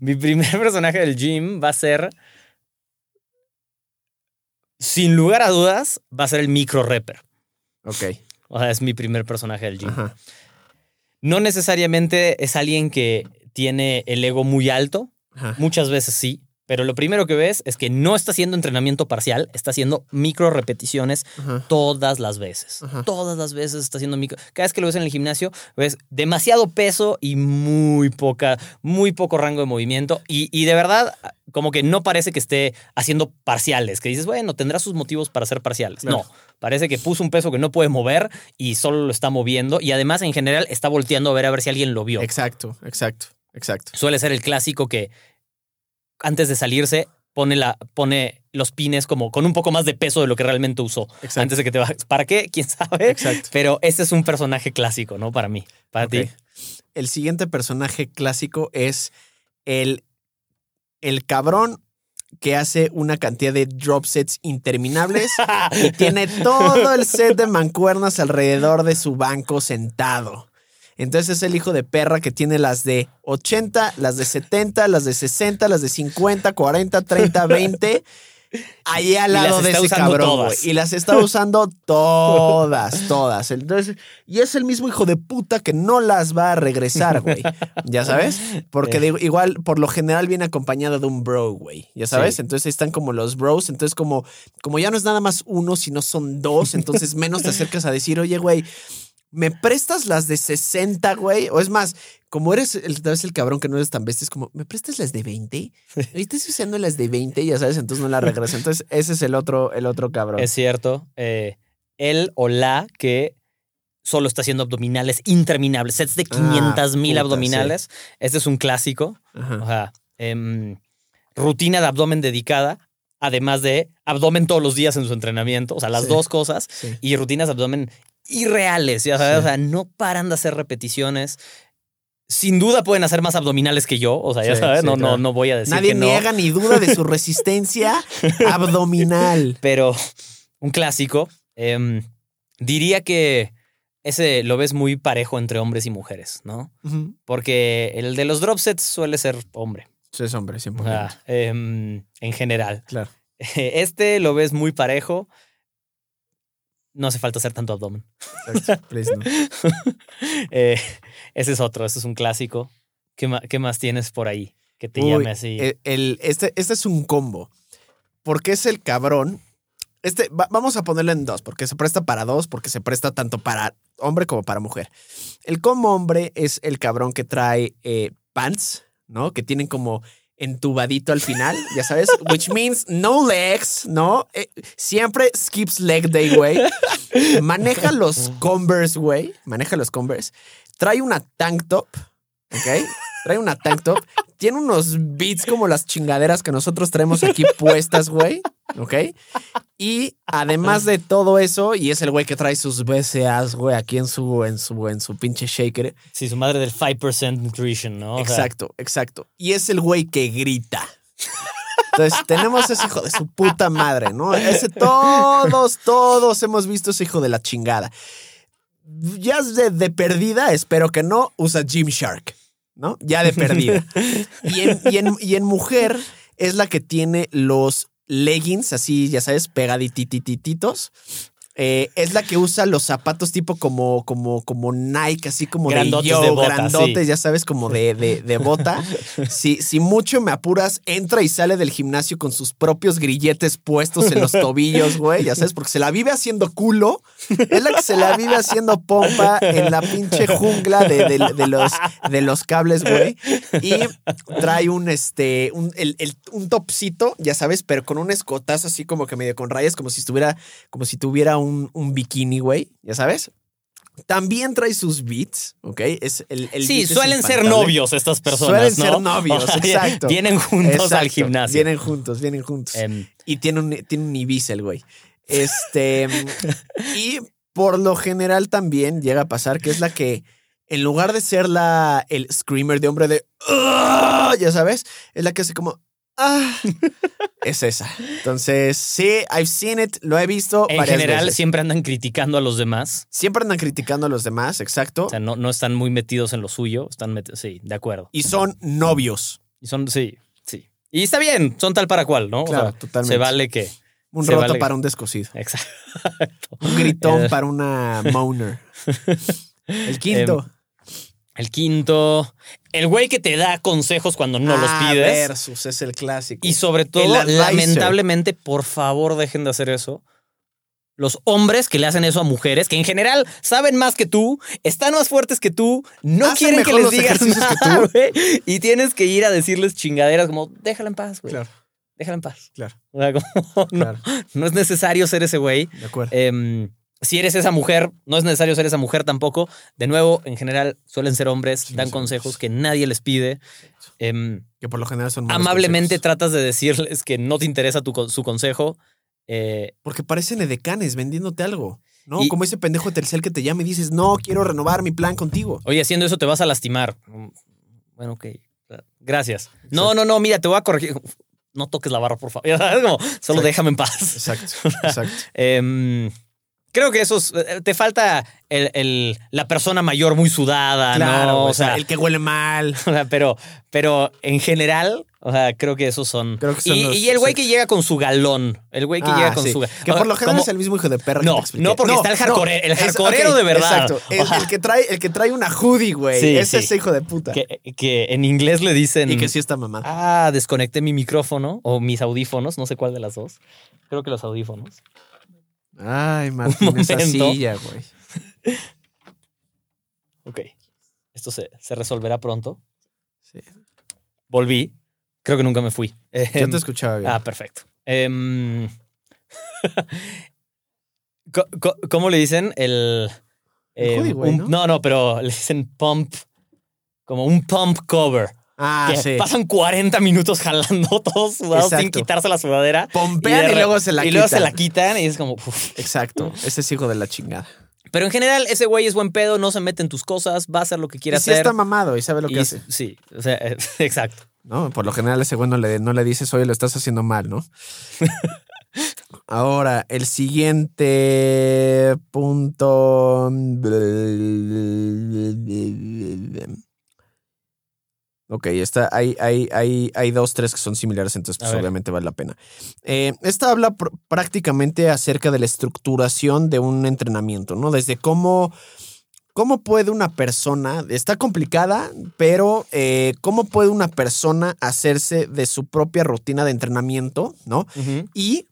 Mi primer personaje del gym va a ser. Sin lugar a dudas, va a ser el micro rapper. Ok. O sea, es mi primer personaje del gym. Ajá. No necesariamente es alguien que tiene el ego muy alto. Ajá. Muchas veces sí. Pero lo primero que ves es que no está haciendo entrenamiento parcial, está haciendo micro repeticiones Ajá. todas las veces. Ajá. Todas las veces está haciendo micro. Cada vez que lo ves en el gimnasio, ves demasiado peso y muy poca, muy poco rango de movimiento. Y, y de verdad, como que no parece que esté haciendo parciales, que dices, bueno, tendrá sus motivos para hacer parciales. Claro. No, parece que puso un peso que no puede mover y solo lo está moviendo. Y además, en general, está volteando a ver a ver si alguien lo vio. Exacto, exacto, exacto. Suele ser el clásico que antes de salirse pone, la, pone los pines como con un poco más de peso de lo que realmente usó. Exacto. Antes de que te bajes. ¿Para qué? ¿Quién sabe? Exacto. Pero este es un personaje clásico, ¿no? Para mí. Para ti. El siguiente personaje clásico es el, el cabrón que hace una cantidad de drop sets interminables y tiene todo el set de mancuernas alrededor de su banco sentado. Entonces es el hijo de perra que tiene las de 80, las de 70, las de 60, las de 50, 40, 30, 20. Ahí al lado de ese cabrón, güey. Y las está usando todas, todas. Entonces, y es el mismo hijo de puta que no las va a regresar, güey. ¿Ya sabes? Porque de- igual, por lo general, viene acompañado de un bro, güey. ¿Ya sabes? Sí. Entonces ahí están como los bros. Entonces, como, como ya no es nada más uno, sino son dos, entonces menos te acercas a decir, oye, güey, ¿me prestas las de 60, güey? O es más, como eres el, tal vez el cabrón que no eres tan bestia, es como, ¿me prestas las de 20? Ahorita estás usando las de 20, ya sabes, entonces no las regreso. Entonces, ese es el otro, el otro cabrón. Es cierto. eh, él o la que solo está haciendo abdominales interminables, sets de 500 mil puta, abdominales. Este es un clásico. Ajá. O sea, em, rutina de abdomen dedicada, además de abdomen todos los días en su entrenamiento. O sea, las Sí. dos cosas. Sí. y rutinas de abdomen irreales, ya sabes, Sí. o sea, no paran de hacer repeticiones. Sin duda pueden hacer más abdominales que yo, o sea, ya Sí, sabes, sí, no, claro. no, no voy a decir Nadie que no, niega ni duda de su resistencia abdominal. pero un clásico. em, diría que ese lo ves muy parejo entre hombres y mujeres, ¿no? Porque el de los drop sets suele ser hombre, Sí, es hombre, 100%. o sea, em, en general. claro. Este lo ves muy parejo. No hace falta hacer tanto abdomen. Exacto. Please, no. Eh, ese es otro, ese es un clásico. ¿Qué, qué más tienes por ahí que te Uy, llame así? el- el- este, este es un combo. Porque es el cabrón. Este, va- vamos a ponerlo en dos, porque se presta para dos, porque se presta tanto para hombre como para mujer. El combo hombre es el cabrón que trae eh, pants, ¿no? Que tienen como entubadito al final, ya sabes, which means no legs, ¿no? Eh, siempre skips leg day, güey. Maneja los Converse, güey. Maneja los Converse. Trae una tank top, ¿ok? Trae una tank top. Tiene unos beats como las chingaderas que nosotros traemos aquí puestas, güey. ¿Ok? Y además de todo eso, y es el güey que trae sus BCAs, güey, aquí en su, en su, en su pinche shaker. Sí, su madre del 5% nutrition, ¿no? O sea, exacto, exacto. Y es el güey que grita. Entonces, tenemos ese hijo de su puta madre, ¿no? Ese todos, todos hemos visto ese hijo de la chingada. Ya de, de perdida, espero que no, usa Gymshark, ¿no? Ya de perdida. Y en, y en- y en mujer es la que tiene los leggings, así, ya sabes, pegadititititos. Eh, es la que usa los zapatos tipo como, como, como Nike, así como Grandotes de yo, de bota, grandotes, sí. ya sabes, como de, de, de bota. si, si mucho me apuras, entra y sale del gimnasio con sus propios grilletes puestos en los tobillos, güey, ya sabes, porque se la vive haciendo culo. Es la que se la vive haciendo pompa en la pinche jungla de, de- los, de los cables, güey. Y trae un, este, un, el- el- un topcito, ya sabes, pero con un escotazo así como que medio con rayas, como si estuviera, como si tuviera un, un bikini, güey, ya sabes. También trae sus beats, ¿ok? Es el, el sí, es suelen ser novios estas personas. Suelen ¿no? ser novios, O sea, exacto. Vienen juntos al gimnasio. Vienen juntos, vienen juntos. Em, Y tiene un, tiene un Ibiza el güey. Este. y por lo general también llega a pasar que es la que, en lugar de ser la el screamer de hombre de. Ya sabes, es la que hace como. "Ah", es esa. Entonces, sí, I've seen it, lo he visto. en varias general veces. siempre andan criticando a los demás. Siempre andan criticando a los demás, exacto. O sea, no, no están muy metidos en lo suyo. Están metidos, sí, de acuerdo. y son novios. Y son, sí, sí. Y está bien, son tal para cual, ¿no? O Claro, sea, totalmente. Se vale que. Un roto vale. para un descosido. Exacto. Un gritón Eh. para una moaner. El quinto. El quinto. El güey que te da consejos cuando no los Ah, pides. Versus es el clásico. Y sobre todo, lamentablemente, por favor, dejen de hacer eso. Los hombres que le hacen eso a mujeres, que en general saben más que tú, están más fuertes que tú, no Hacen quieren que les digas ejercicios que nada, güey. Y tienes que ir a decirles chingaderas como, déjala en paz, güey. Claro, Déjala en paz. claro, O sea, como, no, claro. no es necesario ser ese güey. De acuerdo. Em, si eres esa mujer, no es necesario ser esa mujer tampoco. De nuevo, en general, suelen ser hombres, dan consejos que nadie les pide. Em, que por lo general son amablemente consejos. tratas de decirles que no te interesa tu, su consejo. eh, Porque parecen edecanes vendiéndote algo. ¿No? Y- Como ese pendejo de Telcel que te llama y dices, no, quiero renovar mi plan contigo. Oye, haciendo eso te vas a lastimar. Mm, Bueno, ok. Gracias. No, no, no, mira, te voy a corregir. No toques la barra, por favor. Como, solo Exacto. déjame en paz. Exacto, exacto. Em, creo que eso es- eh, te falta el- el- la persona mayor muy sudada, Claro, ¿no? o sea, el que huele mal. o sea, pero, pero en general, o sea, creo que esos son. Creo que son y, los- y el güey que llega con su galón. El güey que Ah, llega con sí. su ga- Que por lo general es el mismo hijo de perra que No, te no, porque está el hardcore- el hardcoreero de verdad. Exacto. El, que trae, el que trae una hoodie, güey. Sí, es ese hijo de puta. que, que en inglés le dicen. y que sí está mamado. Ah, desconecté mi micrófono o mis audífonos, no sé cuál de las dos. Creo que los audífonos. Ay, Martín, esa silla, güey. Ok. Esto se, se resolverá pronto. Sí. Volví. Creo que nunca me fui. Yo Em, te escuchaba bien. Ah, perfecto. Em, ¿Cómo le dicen? El. Em, no, no, pero le dicen pump. Como un pump cover. Ah, que sí. pasan 40 minutos jalando todos sudados sin quitarse la sudadera. Pompean y, luego se la y quitan. luego se la quitan y es como. uf. Exacto. Ese es hijo de la chingada. Pero en general, ese güey es buen pedo, no se mete en tus cosas, va a hacer lo que quiera Y sí hacer. está mamado y sabe lo y que hace. Sí, o sea, exacto. ¿no? Por lo general ese güey no le, no le dices, oye, lo estás haciendo mal, ¿no? Ahora, el siguiente punto. Ok, está, hay, hay, hay, hay dos, tres que son similares, entonces pues, obviamente vale la pena. Eh, esta habla pr- prácticamente acerca de la estructuración de un entrenamiento, ¿no? Desde cómo, cómo puede una persona, está complicada, pero eh, cómo puede una persona hacerse de su propia rutina de entrenamiento, ¿no? Y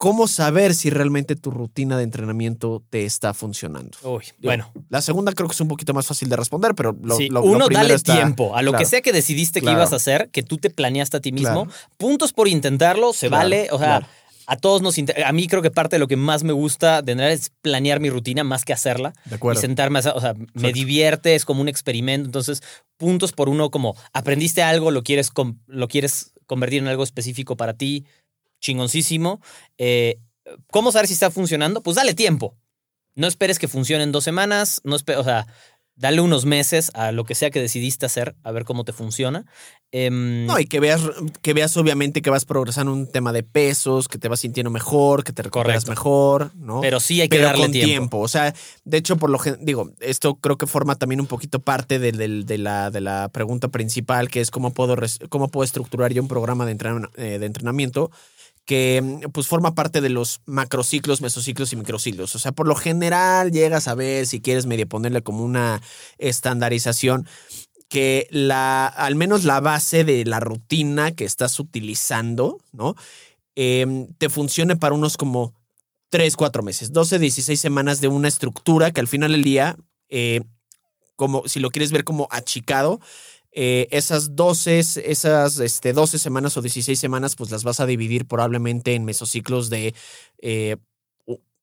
cómo saber si realmente tu rutina de entrenamiento te está funcionando. Uy, Digo, bueno. La segunda creo que es un poquito más fácil de responder, pero lo, sí, lo- lo uno, primero dale está- tiempo a lo que sea que decidiste Claro. que ibas a hacer, que tú te planeaste a ti mismo. Claro. Puntos por intentarlo, se vale. O sea, a todos nos. A mí creo que parte de lo que más me gusta de nada es planear mi rutina más que hacerla. De Y acuerdo. sentarme a O sea, me divierte, es como un experimento. Entonces, puntos por uno, como aprendiste algo, lo quieres, lo quieres convertir en algo específico para ti, chingoncísimo. Eh, ¿Cómo saber si está funcionando? Pues dale tiempo. No esperes que funcione en dos semanas. No o sea, dale unos meses a lo que sea que decidiste hacer, a ver cómo te funciona. Em, No, y que veas, que veas obviamente que vas progresando en un tema de pesos, que te vas sintiendo mejor, que te recuperas Correcto. mejor, ¿no? pero sí hay que Pero darle con tiempo. tiempo. O sea, de hecho, por lo digo, esto creo que forma también un poquito parte de, la, de la pregunta principal, que es cómo puedo, cómo puedo estructurar yo un programa de, entren- eh, de entrenamiento que pues forma parte de los macrociclos, mesociclos y microciclos. O sea, por lo general llegas a ver si quieres medio ponerle como una estandarización que la, al menos la base de la rutina que estás utilizando, ¿no? Em, te funcione para unos como 3, 4 meses, 12, 16 semanas de una estructura que al final del día, eh, como si lo quieres ver como achicado, eh, esas 12, esas este, 12 semanas o 16 semanas, pues las vas a dividir probablemente en mesociclos de eh,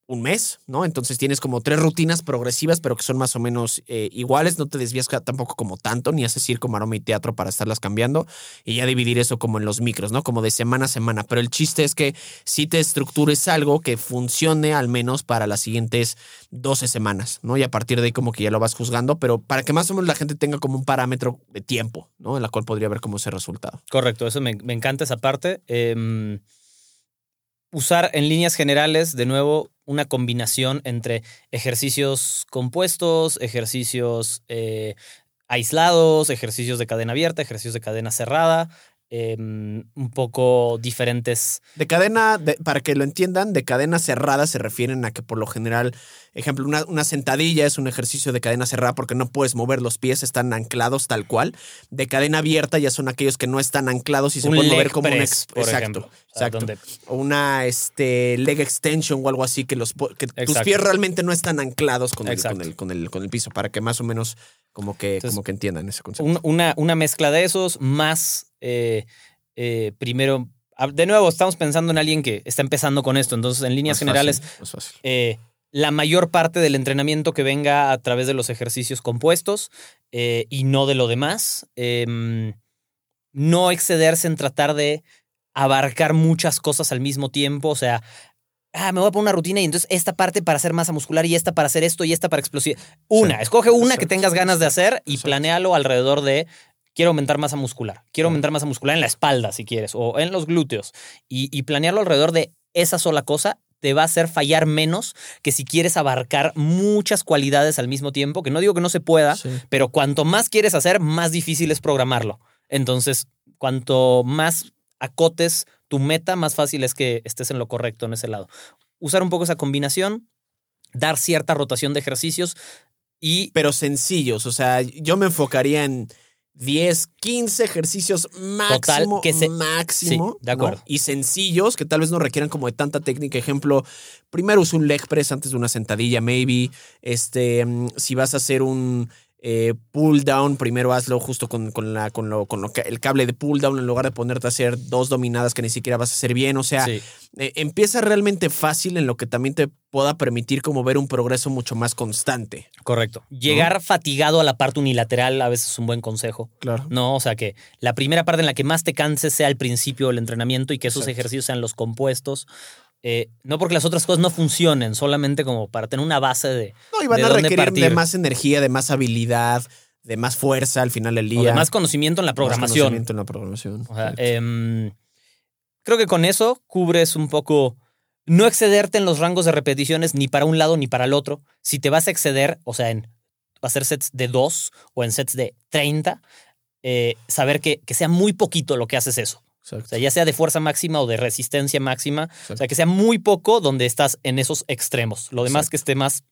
un mes, ¿no? Entonces tienes como tres rutinas progresivas, pero que son más o menos eh, iguales, no te desvías tampoco como tanto, ni haces circo, maroma y teatro para estarlas cambiando, y ya dividir eso como en los micros, ¿no? Como de semana a semana. Pero el chiste es que si te estructures algo que funcione al menos para las siguientes 12 semanas, ¿no? Y a partir de ahí como que ya lo vas juzgando, pero para que más o menos la gente tenga como un parámetro de tiempo, ¿no? En la cual podría ver cómo es el resultado. Correcto, eso me, me encanta esa parte. Eh, usar en líneas generales, de nuevo, una combinación entre ejercicios compuestos, ejercicios eh, aislados, ejercicios de cadena abierta, ejercicios de cadena cerrada, em, un poco diferentes. De cadena, para que lo entiendan, de cadena cerrada se refieren a que por lo general Ejemplo, una, una, sentadilla es un ejercicio de cadena cerrada porque no puedes mover los pies, están anclados tal cual. De cadena abierta ya son aquellos que no están anclados y se pueden mover como un ex, por exacto, exacto. O una este, leg extension o algo así que los que tus pies realmente no están anclados con el, con el, con, el, con, el, piso para que más o menos como que, como que entiendan ese concepto. Una, una mezcla de esos más eh, eh, primero de nuevo, estamos pensando en alguien que está empezando con esto, entonces en líneas generales, eh, la mayor parte del entrenamiento que venga a través de los ejercicios compuestos eh, y no de lo demás. Em, no excederse en tratar de abarcar muchas cosas al mismo tiempo. O sea, ah, me voy a poner una rutina y entonces esta parte para hacer masa muscular y esta para hacer esto y esta para explosión. Una, escoge una que tengas ganas de hacer y planéalo alrededor de quiero aumentar masa muscular. Quiero aumentar masa muscular en la espalda, si quieres, o en los glúteos. Y, y planearlo alrededor de esa sola cosa te va a hacer fallar menos que si quieres abarcar muchas cualidades al mismo tiempo, que no digo que no se pueda, pero cuanto más quieres hacer, más difícil es programarlo. Entonces, cuanto más acotes tu meta, más fácil es que estés en lo correcto en ese lado. Usar un poco esa combinación, dar cierta rotación de ejercicios y... Pero sencillos, o sea, yo me enfocaría en 10, 15 ejercicios máximo, que máximo. de acuerdo. Y sencillos, que tal vez no requieran como de tanta técnica. Ejemplo, primero usa un leg press antes de una sentadilla, maybe. Este, mm, si vas a hacer un eh, pull down, primero hazlo justo con, con, la, con, lo, con lo que, el cable de pull down en lugar de ponerte a hacer dos dominadas que ni siquiera vas a hacer bien. O sea, eh, empieza realmente fácil en lo que también te pueda permitir como ver un progreso mucho más constante. Correcto. Llegar fatigado a la parte unilateral a veces es un buen consejo. Claro. No, o sea que la primera parte en la que más te canses sea al principio del entrenamiento y que esos ejercicios sean los compuestos. Eh, no porque las otras cosas no funcionen, solamente como para tener una base de. No, y van a requerir de más energía, de más habilidad, de más fuerza al final del día. de más conocimiento en la programación. conocimiento en la programación. Em, creo que con eso cubres un poco. No excederte en los rangos de repeticiones ni para un lado ni para el otro. Si te vas a exceder, o sea, en hacer sets de 2 o en sets de 30, eh, saber que, que sea muy poquito lo que haces eso. O sea, ya sea de fuerza máxima o de resistencia máxima. O sea, que sea muy poco donde estás en esos extremos. Lo demás que esté más,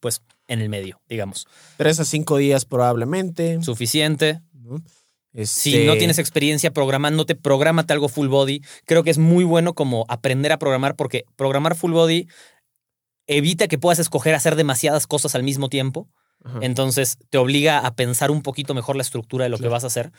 pues, en el medio, digamos. Tres a cinco días probablemente. Suficiente. Si no este tienes experiencia programándote, prográmate algo full body. Creo que es muy bueno como aprender a programar porque programar full body evita que puedas escoger hacer demasiadas cosas al mismo tiempo. Entonces te obliga a pensar un poquito mejor la estructura de lo que vas a hacer.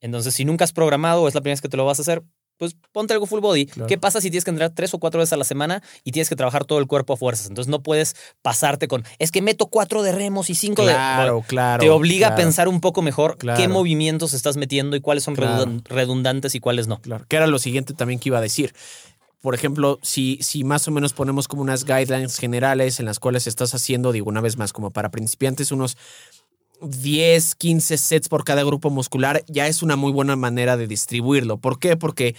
Entonces, si nunca has programado o es la primera vez que te lo vas a hacer, pues ponte algo full body. ¿Qué pasa si tienes que entrenar tres o cuatro veces a la semana y tienes que trabajar todo el cuerpo a fuerzas? Entonces no puedes pasarte con, es que meto cuatro de remos y cinco de... Claro, claro. Te obliga a pensar un poco mejor qué movimientos estás metiendo y cuáles son redundantes y cuáles no. Claro, que era lo siguiente también que iba a decir. Por ejemplo, si, si más o menos ponemos como unas guidelines generales en las cuales estás haciendo, digo una vez más, como para principiantes, unos 10, 15 sets por cada grupo muscular, ya es una muy buena manera de distribuirlo. ¿Por qué? Porque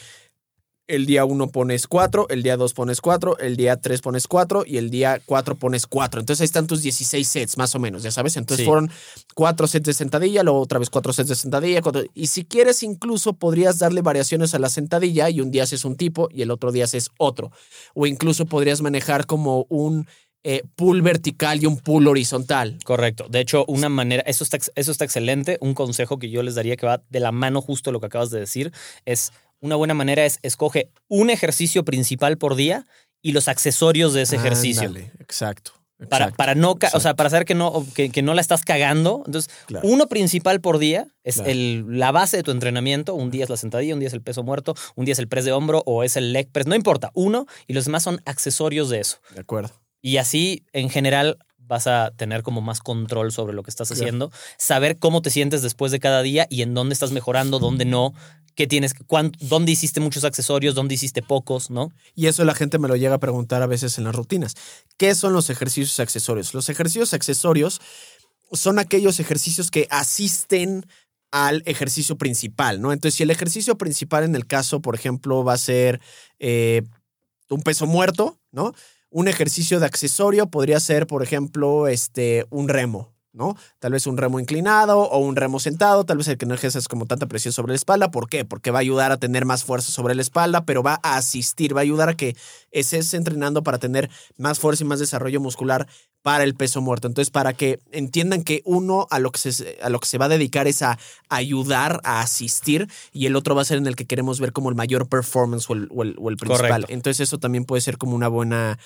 el día 1 pones 4, el día 2 pones 4, el día 3 pones 4 y el día 4 pones 4. Entonces ahí están tus 16 sets, más o menos, ya sabes. Entonces Sí. fueron 4 sets de sentadilla, luego otra vez 4 sets de sentadilla. cuatro- Y si quieres, incluso podrías darle variaciones a la sentadilla y un día haces un tipo y el otro día haces otro. O incluso podrías manejar como un eh, pull vertical y un pull horizontal. Correcto. De hecho, una manera, eso está, eso está excelente. Un consejo que yo les daría que va de la mano justo lo que acabas de decir es una buena manera es escoge un ejercicio principal por día y los accesorios de ese ejercicio. Exacto. Para, exacto, para no, o sea, para saber que no, que, que no la estás cagando. Entonces, Claro. uno principal por día es Claro. el, la base de tu entrenamiento. Un día es la sentadilla, un día es el peso muerto, un día es el press de hombro o es el leg press. No importa, uno y los demás son accesorios de eso. De acuerdo. Y así, en general, vas a tener como más control sobre lo que estás Claro. haciendo, saber cómo te sientes después de cada día y en dónde estás mejorando, dónde no, qué tienes, cuán- dónde hiciste muchos accesorios, dónde hiciste pocos, ¿no? Y eso la gente me lo llega a preguntar a veces en las rutinas. ¿Qué son los ejercicios accesorios? Los ejercicios accesorios son aquellos ejercicios que asisten al ejercicio principal, ¿no? Entonces, si el ejercicio principal en el caso, por ejemplo, va a ser eh, un peso muerto, ¿no? Un ejercicio de accesorio podría ser, por ejemplo, este, un remo, ¿no? Tal vez un remo inclinado o un remo sentado, tal vez el que no ejerzas como tanta presión sobre la espalda. ¿Por qué? Porque va a ayudar a tener más fuerza sobre la espalda, pero va a asistir, va a ayudar a que estés entrenando para tener más fuerza y más desarrollo muscular para el peso muerto. Entonces, para que entiendan que uno a lo que se, a lo que se va a dedicar es a ayudar, a asistir, y el otro va a ser en el que queremos ver como el mayor performance o el, o el- o el principal. Correcto. Entonces, eso también puede ser como una buena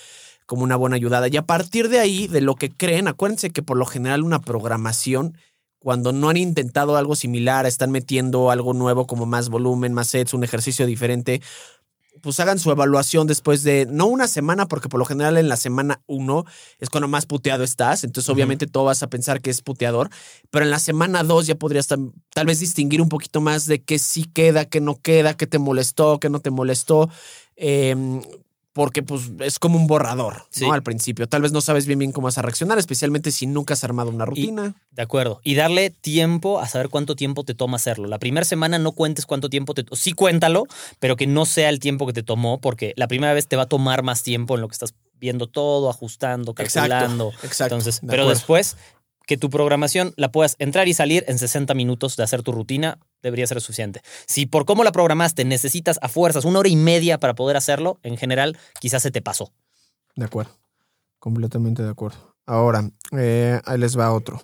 como una buena ayudada. Y a partir de ahí, de lo que creen, acuérdense que por lo general una programación, cuando no han intentado algo similar, están metiendo algo nuevo como más volumen, más sets, un ejercicio diferente, pues hagan su evaluación después de, no una semana, porque por lo general en la semana uno es cuando más puteado estás, entonces obviamente todo vas a pensar que es puteador, pero en la semana dos ya podrías tal vez distinguir un poquito más de qué sí queda, qué no queda, qué te molestó, qué no te molestó. Em, porque pues es como un borrador, Sí. ¿no? Al principio. Tal vez no sabes bien bien cómo vas a reaccionar, especialmente si nunca has armado una rutina. De acuerdo. Y darle tiempo a saber cuánto tiempo te toma hacerlo. La primera semana no cuentes cuánto tiempo te... Sí cuéntalo, pero que no sea el tiempo que te tomó, porque la primera vez te va a tomar más tiempo en lo que estás viendo todo, ajustando, calculando. Exacto. Entonces, de pero acuerdo. después que tu programación la puedas entrar y salir en 60 minutos de hacer tu rutina, debería ser suficiente. Si por cómo la programaste necesitas a fuerzas una hora y media para poder hacerlo, en general quizás se te pasó. De acuerdo. Completamente de acuerdo. Ahora, eh, ahí les va otro.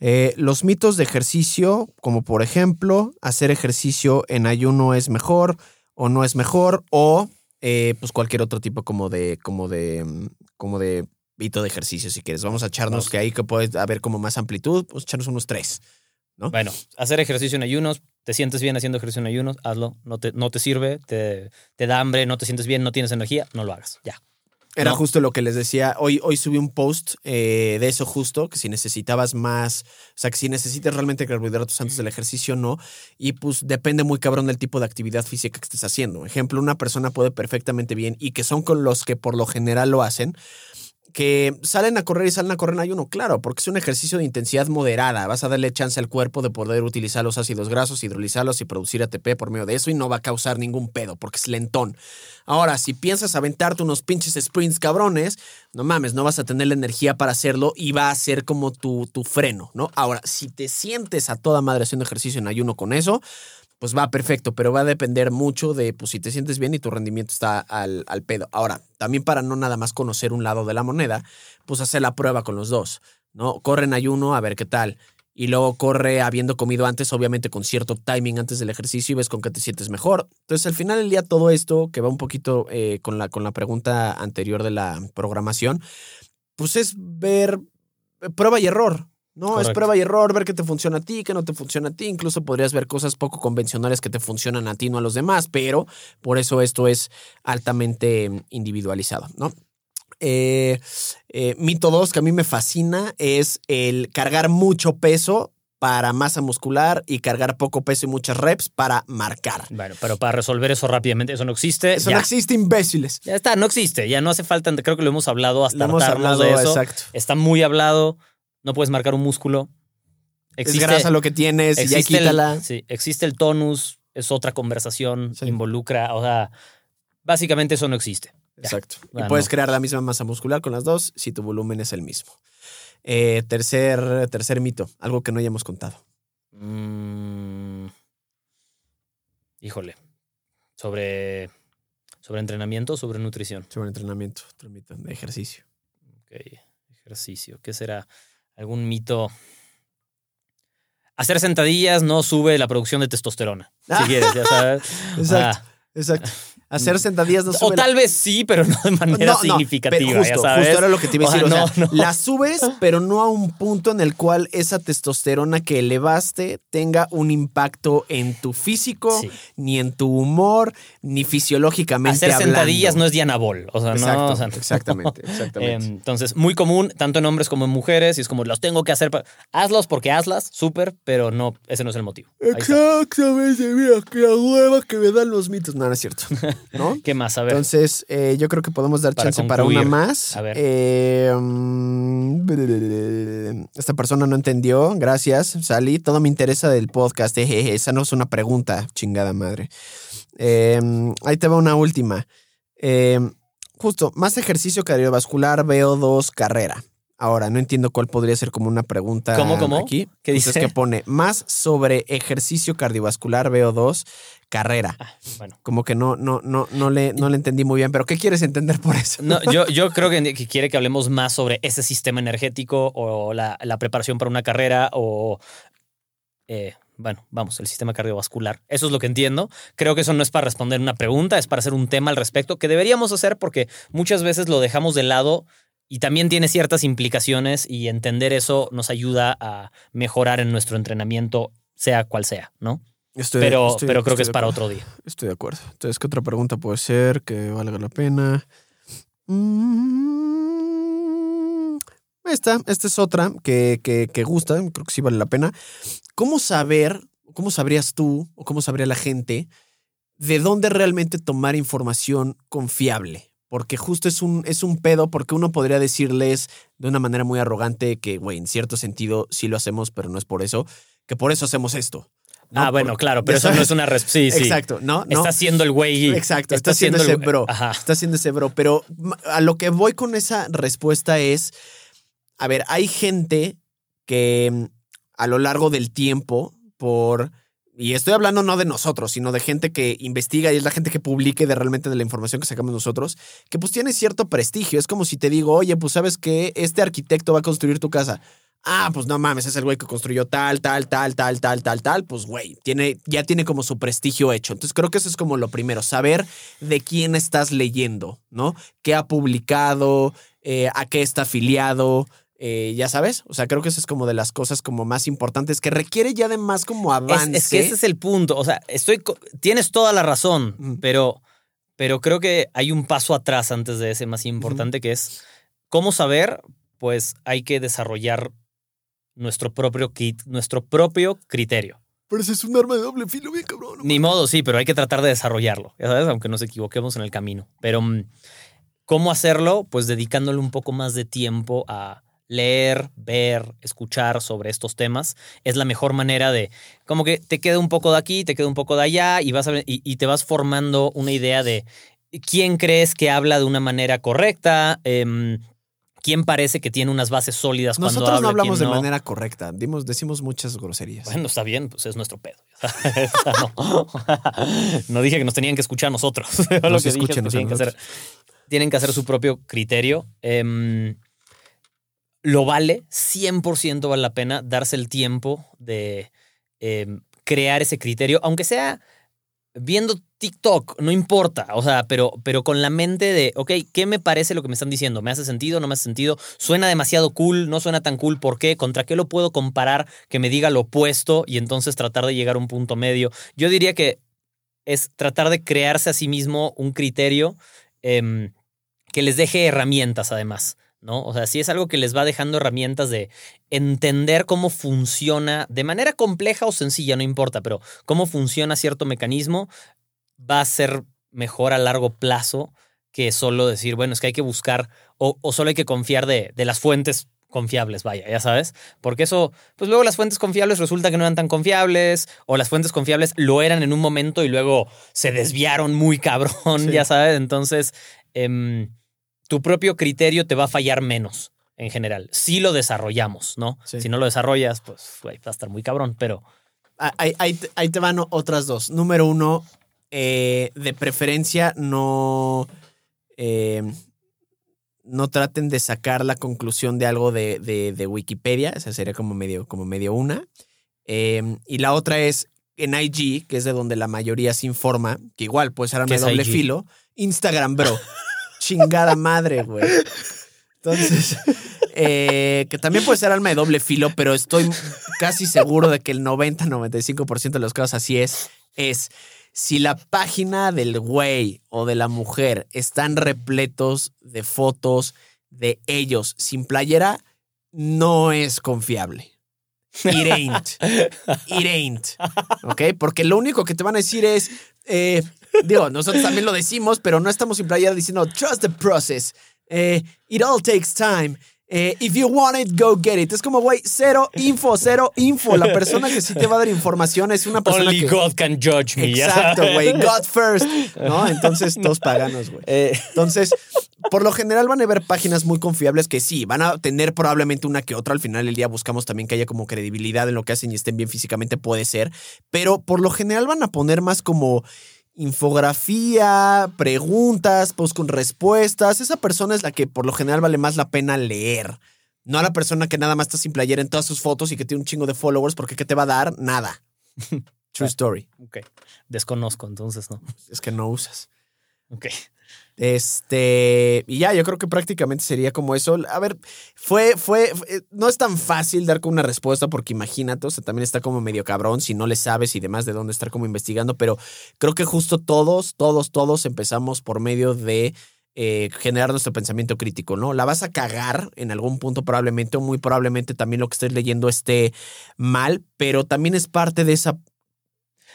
Eh, los mitos de ejercicio, como por ejemplo, hacer ejercicio en ayuno es mejor o no es mejor, o eh, pues cualquier otro tipo como de, como de, como de mito de ejercicio, si quieres. Vamos a echarnos Vamos. que ahí que puede haber como más amplitud, pues echarnos unos tres. Bueno, hacer ejercicio en ayunos, te sientes bien haciendo ejercicio en ayunos, hazlo. No te, no te sirve, te, te da hambre, no te sientes bien, no tienes energía, no lo hagas. Ya. Era No. justo lo que les decía. Hoy, hoy subí un post eh, de eso justo, que si necesitabas más, o sea, que si necesitas realmente carbohidratos antes del ejercicio, no. Y pues depende muy cabrón del tipo de actividad física que estés haciendo. Ejemplo, una persona puede perfectamente bien y que son con los que por lo general lo hacen, que salen a correr y salen a correr en ayuno, claro, porque es un ejercicio de intensidad moderada. Vas a darle chance al cuerpo de poder utilizar los ácidos grasos, hidrolizarlos y producir ATP por medio de eso y no va a causar ningún pedo porque es lentón. Ahora, si piensas aventarte unos pinches sprints cabrones, no mames, no vas a tener la energía para hacerlo y va a ser como tu, tu freno, ¿no? Ahora, si te sientes a toda madre haciendo ejercicio en ayuno con eso, pues va perfecto, pero va a depender mucho de pues, si te sientes bien y tu rendimiento está al, al pedo. Ahora, también para no nada más conocer un lado de la moneda, pues hacer la prueba con los dos, ¿no? Corre en ayuno a ver qué tal. Y luego corre habiendo comido antes, obviamente con cierto timing antes del ejercicio y ves con qué te sientes mejor. Entonces, al final del día, todo esto, que va un poquito eh, con, la, con la pregunta anterior de la programación, pues es ver eh, prueba y error. No, es prueba y error, ver qué te funciona a ti, qué no te funciona a ti. Incluso podrías ver cosas poco convencionales que te funcionan a ti, no a los demás, pero por eso esto es altamente mm, individualizado, ¿no? Eh, eh, mito 2 que a mí me fascina es el cargar mucho peso para masa muscular y cargar poco peso y muchas reps para marcar. Bueno, pero para resolver eso rápidamente, eso no existe. Eso ya. no existe, imbéciles. Ya está, no existe. Ya no hace falta. Creo que lo hemos hablado hasta Lo hemos hartarnos hablado, de eso. exacto. Está muy hablado. No puedes marcar un músculo. es grasa lo que tienes y ya existe quítala. El, sí, existe el tonus, es otra conversación, Sí. involucra, o sea, Básicamente eso no existe. Ya. Exacto. Y puedes no. crear la misma masa muscular con las dos si tu volumen es el mismo. Eh, tercer, tercer mito, algo que no hayamos contado. Mm, híjole. Sobre, sobre entrenamiento o sobre nutrición. Sobre entrenamiento, otro mito de ejercicio. Ok, ejercicio. ¿Qué será? ¿Algún mito? Hacer sentadillas no sube la producción de testosterona. Si Ah. quieres, ya sabes. Exacto, Ah, exacto. Hacer sentadillas no o sube la- tal vez sí, pero no de manera No, no, significativa, pero ya justo, sabes. justo era lo que te iba a O decir. sea, O sea, no, no. la subes, pero no a un punto en el cual esa testosterona que elevaste tenga un impacto en tu físico, Sí. ni en tu humor, ni fisiológicamente Hacer hablando. sentadillas no es Diana Ball. O sea, Exacto, o sea, exactamente, exactamente. entonces, muy común, tanto en hombres como en mujeres, y es como los tengo que hacer. Hazlos porque hazlas, súper, pero no, ese no es el motivo. Exactamente, mira, que la hueva que me dan los mitos. No, no es cierto. ¿No? ¿Qué más? A ver. Entonces, eh, yo creo que podemos dar Para chance para una más. A ver. Eh, mm, esta persona no entendió. Gracias, Sally. Todo me interesa del podcast. Ejeje, esa no es una pregunta, chingada madre. Eh, ahí te va una última. Justo, más ejercicio cardiovascular, VO2, carrera. Ahora, no entiendo cuál podría ser como una pregunta ¿Cómo, cómo? aquí. ¿Qué dice? que pone más sobre ejercicio cardiovascular, VO2, carrera. Ah, bueno. Como que no, no, no, no le, no le entendí muy bien, pero ¿qué quieres entender por eso? No, yo, yo creo que, que quiere que hablemos más sobre ese sistema energético o la, la preparación para una carrera o, eh, bueno, vamos, el sistema cardiovascular. Eso es lo que entiendo. Creo que eso no es para responder una pregunta, es para hacer un tema al respecto que deberíamos hacer porque muchas veces lo dejamos de lado y también tiene ciertas implicaciones y entender eso nos ayuda a mejorar en nuestro entrenamiento, sea cual sea, ¿no? Estoy- Pero, estoy- pero creo que es para otro día. Estoy de acuerdo. Entonces, ¿qué otra pregunta puede ser que valga la pena? Mm, Esta, esta es otra que, que, que gusta, creo que sí vale la pena. ¿Cómo saber, cómo sabrías tú o cómo sabría la gente de dónde realmente tomar información confiable? Porque justo es un, es un pedo, porque uno podría decirles de una manera muy arrogante que, güey, en cierto sentido sí lo hacemos, pero no es por eso, que por eso hacemos esto. ¿no? ah, bueno, claro, pero eso no es una respuesta. Sí, sí. Exacto, ¿no? no. Está haciendo el güey. Exacto, está, haciendo ese bro. Ajá. Está haciendo ese bro. Pero a lo que voy con esa respuesta es: a ver, hay gente que mm, a lo largo del tiempo, por. Y estoy hablando no de nosotros, sino de gente que investiga y es la gente que publique de realmente de la información que sacamos nosotros, que pues tiene cierto prestigio. Es como si te digo, oye, pues sabes que este arquitecto va a construir tu casa. Ah, pues no mames, es el güey que construyó tal, tal, tal, tal, tal, tal, tal. Pues güey, tiene, ya tiene como su prestigio hecho. Entonces creo que eso es como lo primero, saber de quién estás leyendo, ¿no? ¿Qué ha publicado? eh, ¿A qué está afiliado? Eh, ya sabes, o sea, creo que eso es como de las cosas como más importantes que requiere ya de más como avance. es que ese es el punto. O sea, estoy. Tienes toda la razón, pero, pero creo que hay un paso atrás antes de ese más importante que es cómo saber. Pues hay que desarrollar nuestro propio kit, nuestro propio criterio. Pero ese es un arma de doble filo, bien cabrón. Ni modo, sí, pero hay que tratar de desarrollarlo, ya sabes, aunque nos equivoquemos en el camino. Pero, mm, ¿cómo hacerlo? Pues dedicándole un poco más de tiempo a leer, ver, escuchar sobre estos temas. Es la mejor manera de, como que te queda un poco de aquí, te queda un poco de allá y, vas a, y, y te vas formando una idea de quién crees que habla de una manera correcta, Em, quién parece que tiene unas bases sólidas cuando Nosotros no habla, hablamos de no. manera correcta. Dimos, decimos muchas groserías. Bueno, está bien, pues es nuestro pedo. no. No dije que nos tenían que escuchar a nosotros. Lo Nos que dije es que tienen, que hacer, tienen que hacer su propio criterio. Em, lo vale, 100% vale la pena darse el tiempo de em, crear ese criterio, aunque sea viendo TikTok, no importa, o sea, pero, pero con la mente de, ok, ¿qué me parece lo que me están diciendo? ¿Me hace sentido? ¿No me hace sentido? ¿Suena demasiado cool? ¿No suena tan cool? ¿Por qué? ¿Contra qué lo puedo comparar que me diga lo opuesto y entonces tratar de llegar a un punto medio? Yo diría que es tratar de crearse a sí mismo un criterio em, que les deje herramientas además. ¿No? O sea, si es algo que les va dejando herramientas de entender cómo funciona de manera compleja o sencilla, no importa, pero cómo funciona cierto mecanismo, va a ser mejor a largo plazo que solo decir, bueno, es que hay que buscar o, o solo hay que confiar de, de las fuentes confiables, vaya, ya sabes. Porque eso, pues luego las fuentes confiables resulta que no eran tan confiables, o las fuentes confiables lo eran en un momento y luego se desviaron muy cabrón, Sí. ya sabes. Entonces, em, tu propio criterio te va a fallar menos en general. Si lo desarrollamos, ¿no? Sí. Si no lo desarrollas, pues güey, va a estar muy cabrón, pero Ah, Ahí, ahí te- ahí te van otras dos. Número uno, eh, de preferencia no, eh, no traten de sacar la conclusión de algo de, de- de Wikipedia. Esa sería como medio, como medio una. Eh, y la otra es en IG, que es de donde la mayoría se informa, que igual puede ser arma ¿Qué de es doble IG? filo. Instagram, bro. Chingada madre, güey. Entonces, eh, que también puede ser arma de doble filo, pero estoy casi seguro de que el 90-95% de los casos así es. Es si la página del güey o de la mujer están repletos de fotos de ellos sin playera, no es confiable. It ain't. It ain't. ¿Ok? Porque lo único que te van a decir es. eh, digo, nosotros también lo decimos, pero no estamos sin playera diciendo trust the process. Eh, it all takes time. Eh, if you want it, go get it. Es como, güey, cero info, cero info. La persona que sí te va a dar información es una persona only que. God can judge me. Exacto, güey. God first. ¿No? Entonces, todos paganos, güey. Eh, Entonces, por lo general van a haber páginas muy confiables que sí, van a tener probablemente una que otra. Al final del día buscamos también que haya como credibilidad en lo que hacen y estén bien físicamente, puede ser. Pero por lo general van a poner más como infografía, preguntas, post con respuestas. Esa persona es la que por lo general vale más la pena leer. No a la persona que nada más está sin playera en todas sus fotos y que tiene un chingo de followers, porque ¿qué te va a dar? Nada. True story. ok. Desconozco, entonces no. Es que no usas. Ok. Este, y ya, yo creo que prácticamente sería como eso. A ver, fue, fue, fue- no es tan fácil dar con una respuesta porque imagínate, o sea, también está como medio cabrón si no le sabes y demás de dónde estar como investigando, pero creo que justo todos, todos, todos empezamos por medio de eh, generar nuestro pensamiento crítico, ¿no? La vas a cagar en algún punto probablemente o muy probablemente también lo que estés leyendo esté mal, pero también es parte de esa,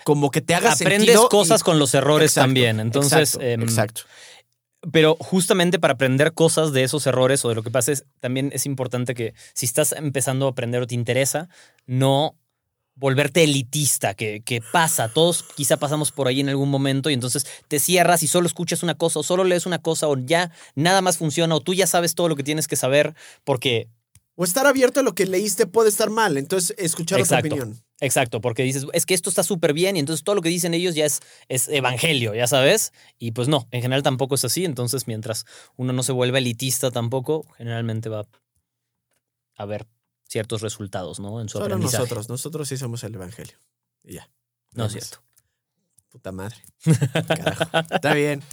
como que te haga Aprendes sentido y- cosas con los errores Exacto, también. Entonces, exacto, em, exacto. Pero justamente para aprender cosas de esos errores o de lo que pasa, es- también es importante que si estás empezando a aprender o te interesa, no volverte elitista, que, que pasa, todos quizá pasamos por ahí en algún momento y entonces te cierras y solo escuchas una cosa o solo lees una cosa o ya nada más funciona o tú ya sabes todo lo que tienes que saber porque, O estar abierto a lo que leíste puede estar mal, entonces escuchar Exacto. otra opinión. Exacto, porque dices, es que esto está súper bien y entonces todo lo que dicen ellos ya es, es evangelio, ya sabes, y pues no, en general tampoco es así, entonces mientras uno no se vuelva elitista tampoco, generalmente va a haber ciertos resultados, ¿no? En su Solo aprendizaje. nosotros, nosotros sí somos el evangelio. Y ya. No es más. cierto. Puta madre. Carajo. Está bien.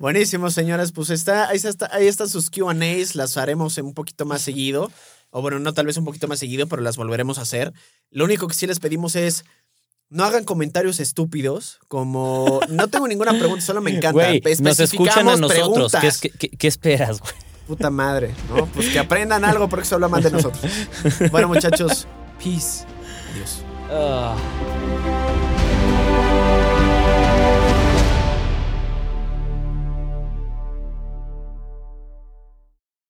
Buenísimo, señoras. Pues está, ahí, está, ahí están sus QAs. Las haremos un poquito más seguido. O bueno, no tal vez un poquito más seguido, pero las volveremos a hacer. Lo único que sí les pedimos es. No hagan comentarios estúpidos, como no tengo ninguna pregunta, solo me encanta. Güey, nos escuchan a nosotros. ¿Qué, preguntas. es- qué- qué- qué esperas, güey? Puta madre, ¿no? Pues que aprendan algo porque se habla más de nosotros. Bueno, muchachos, peace. Adiós. Ah.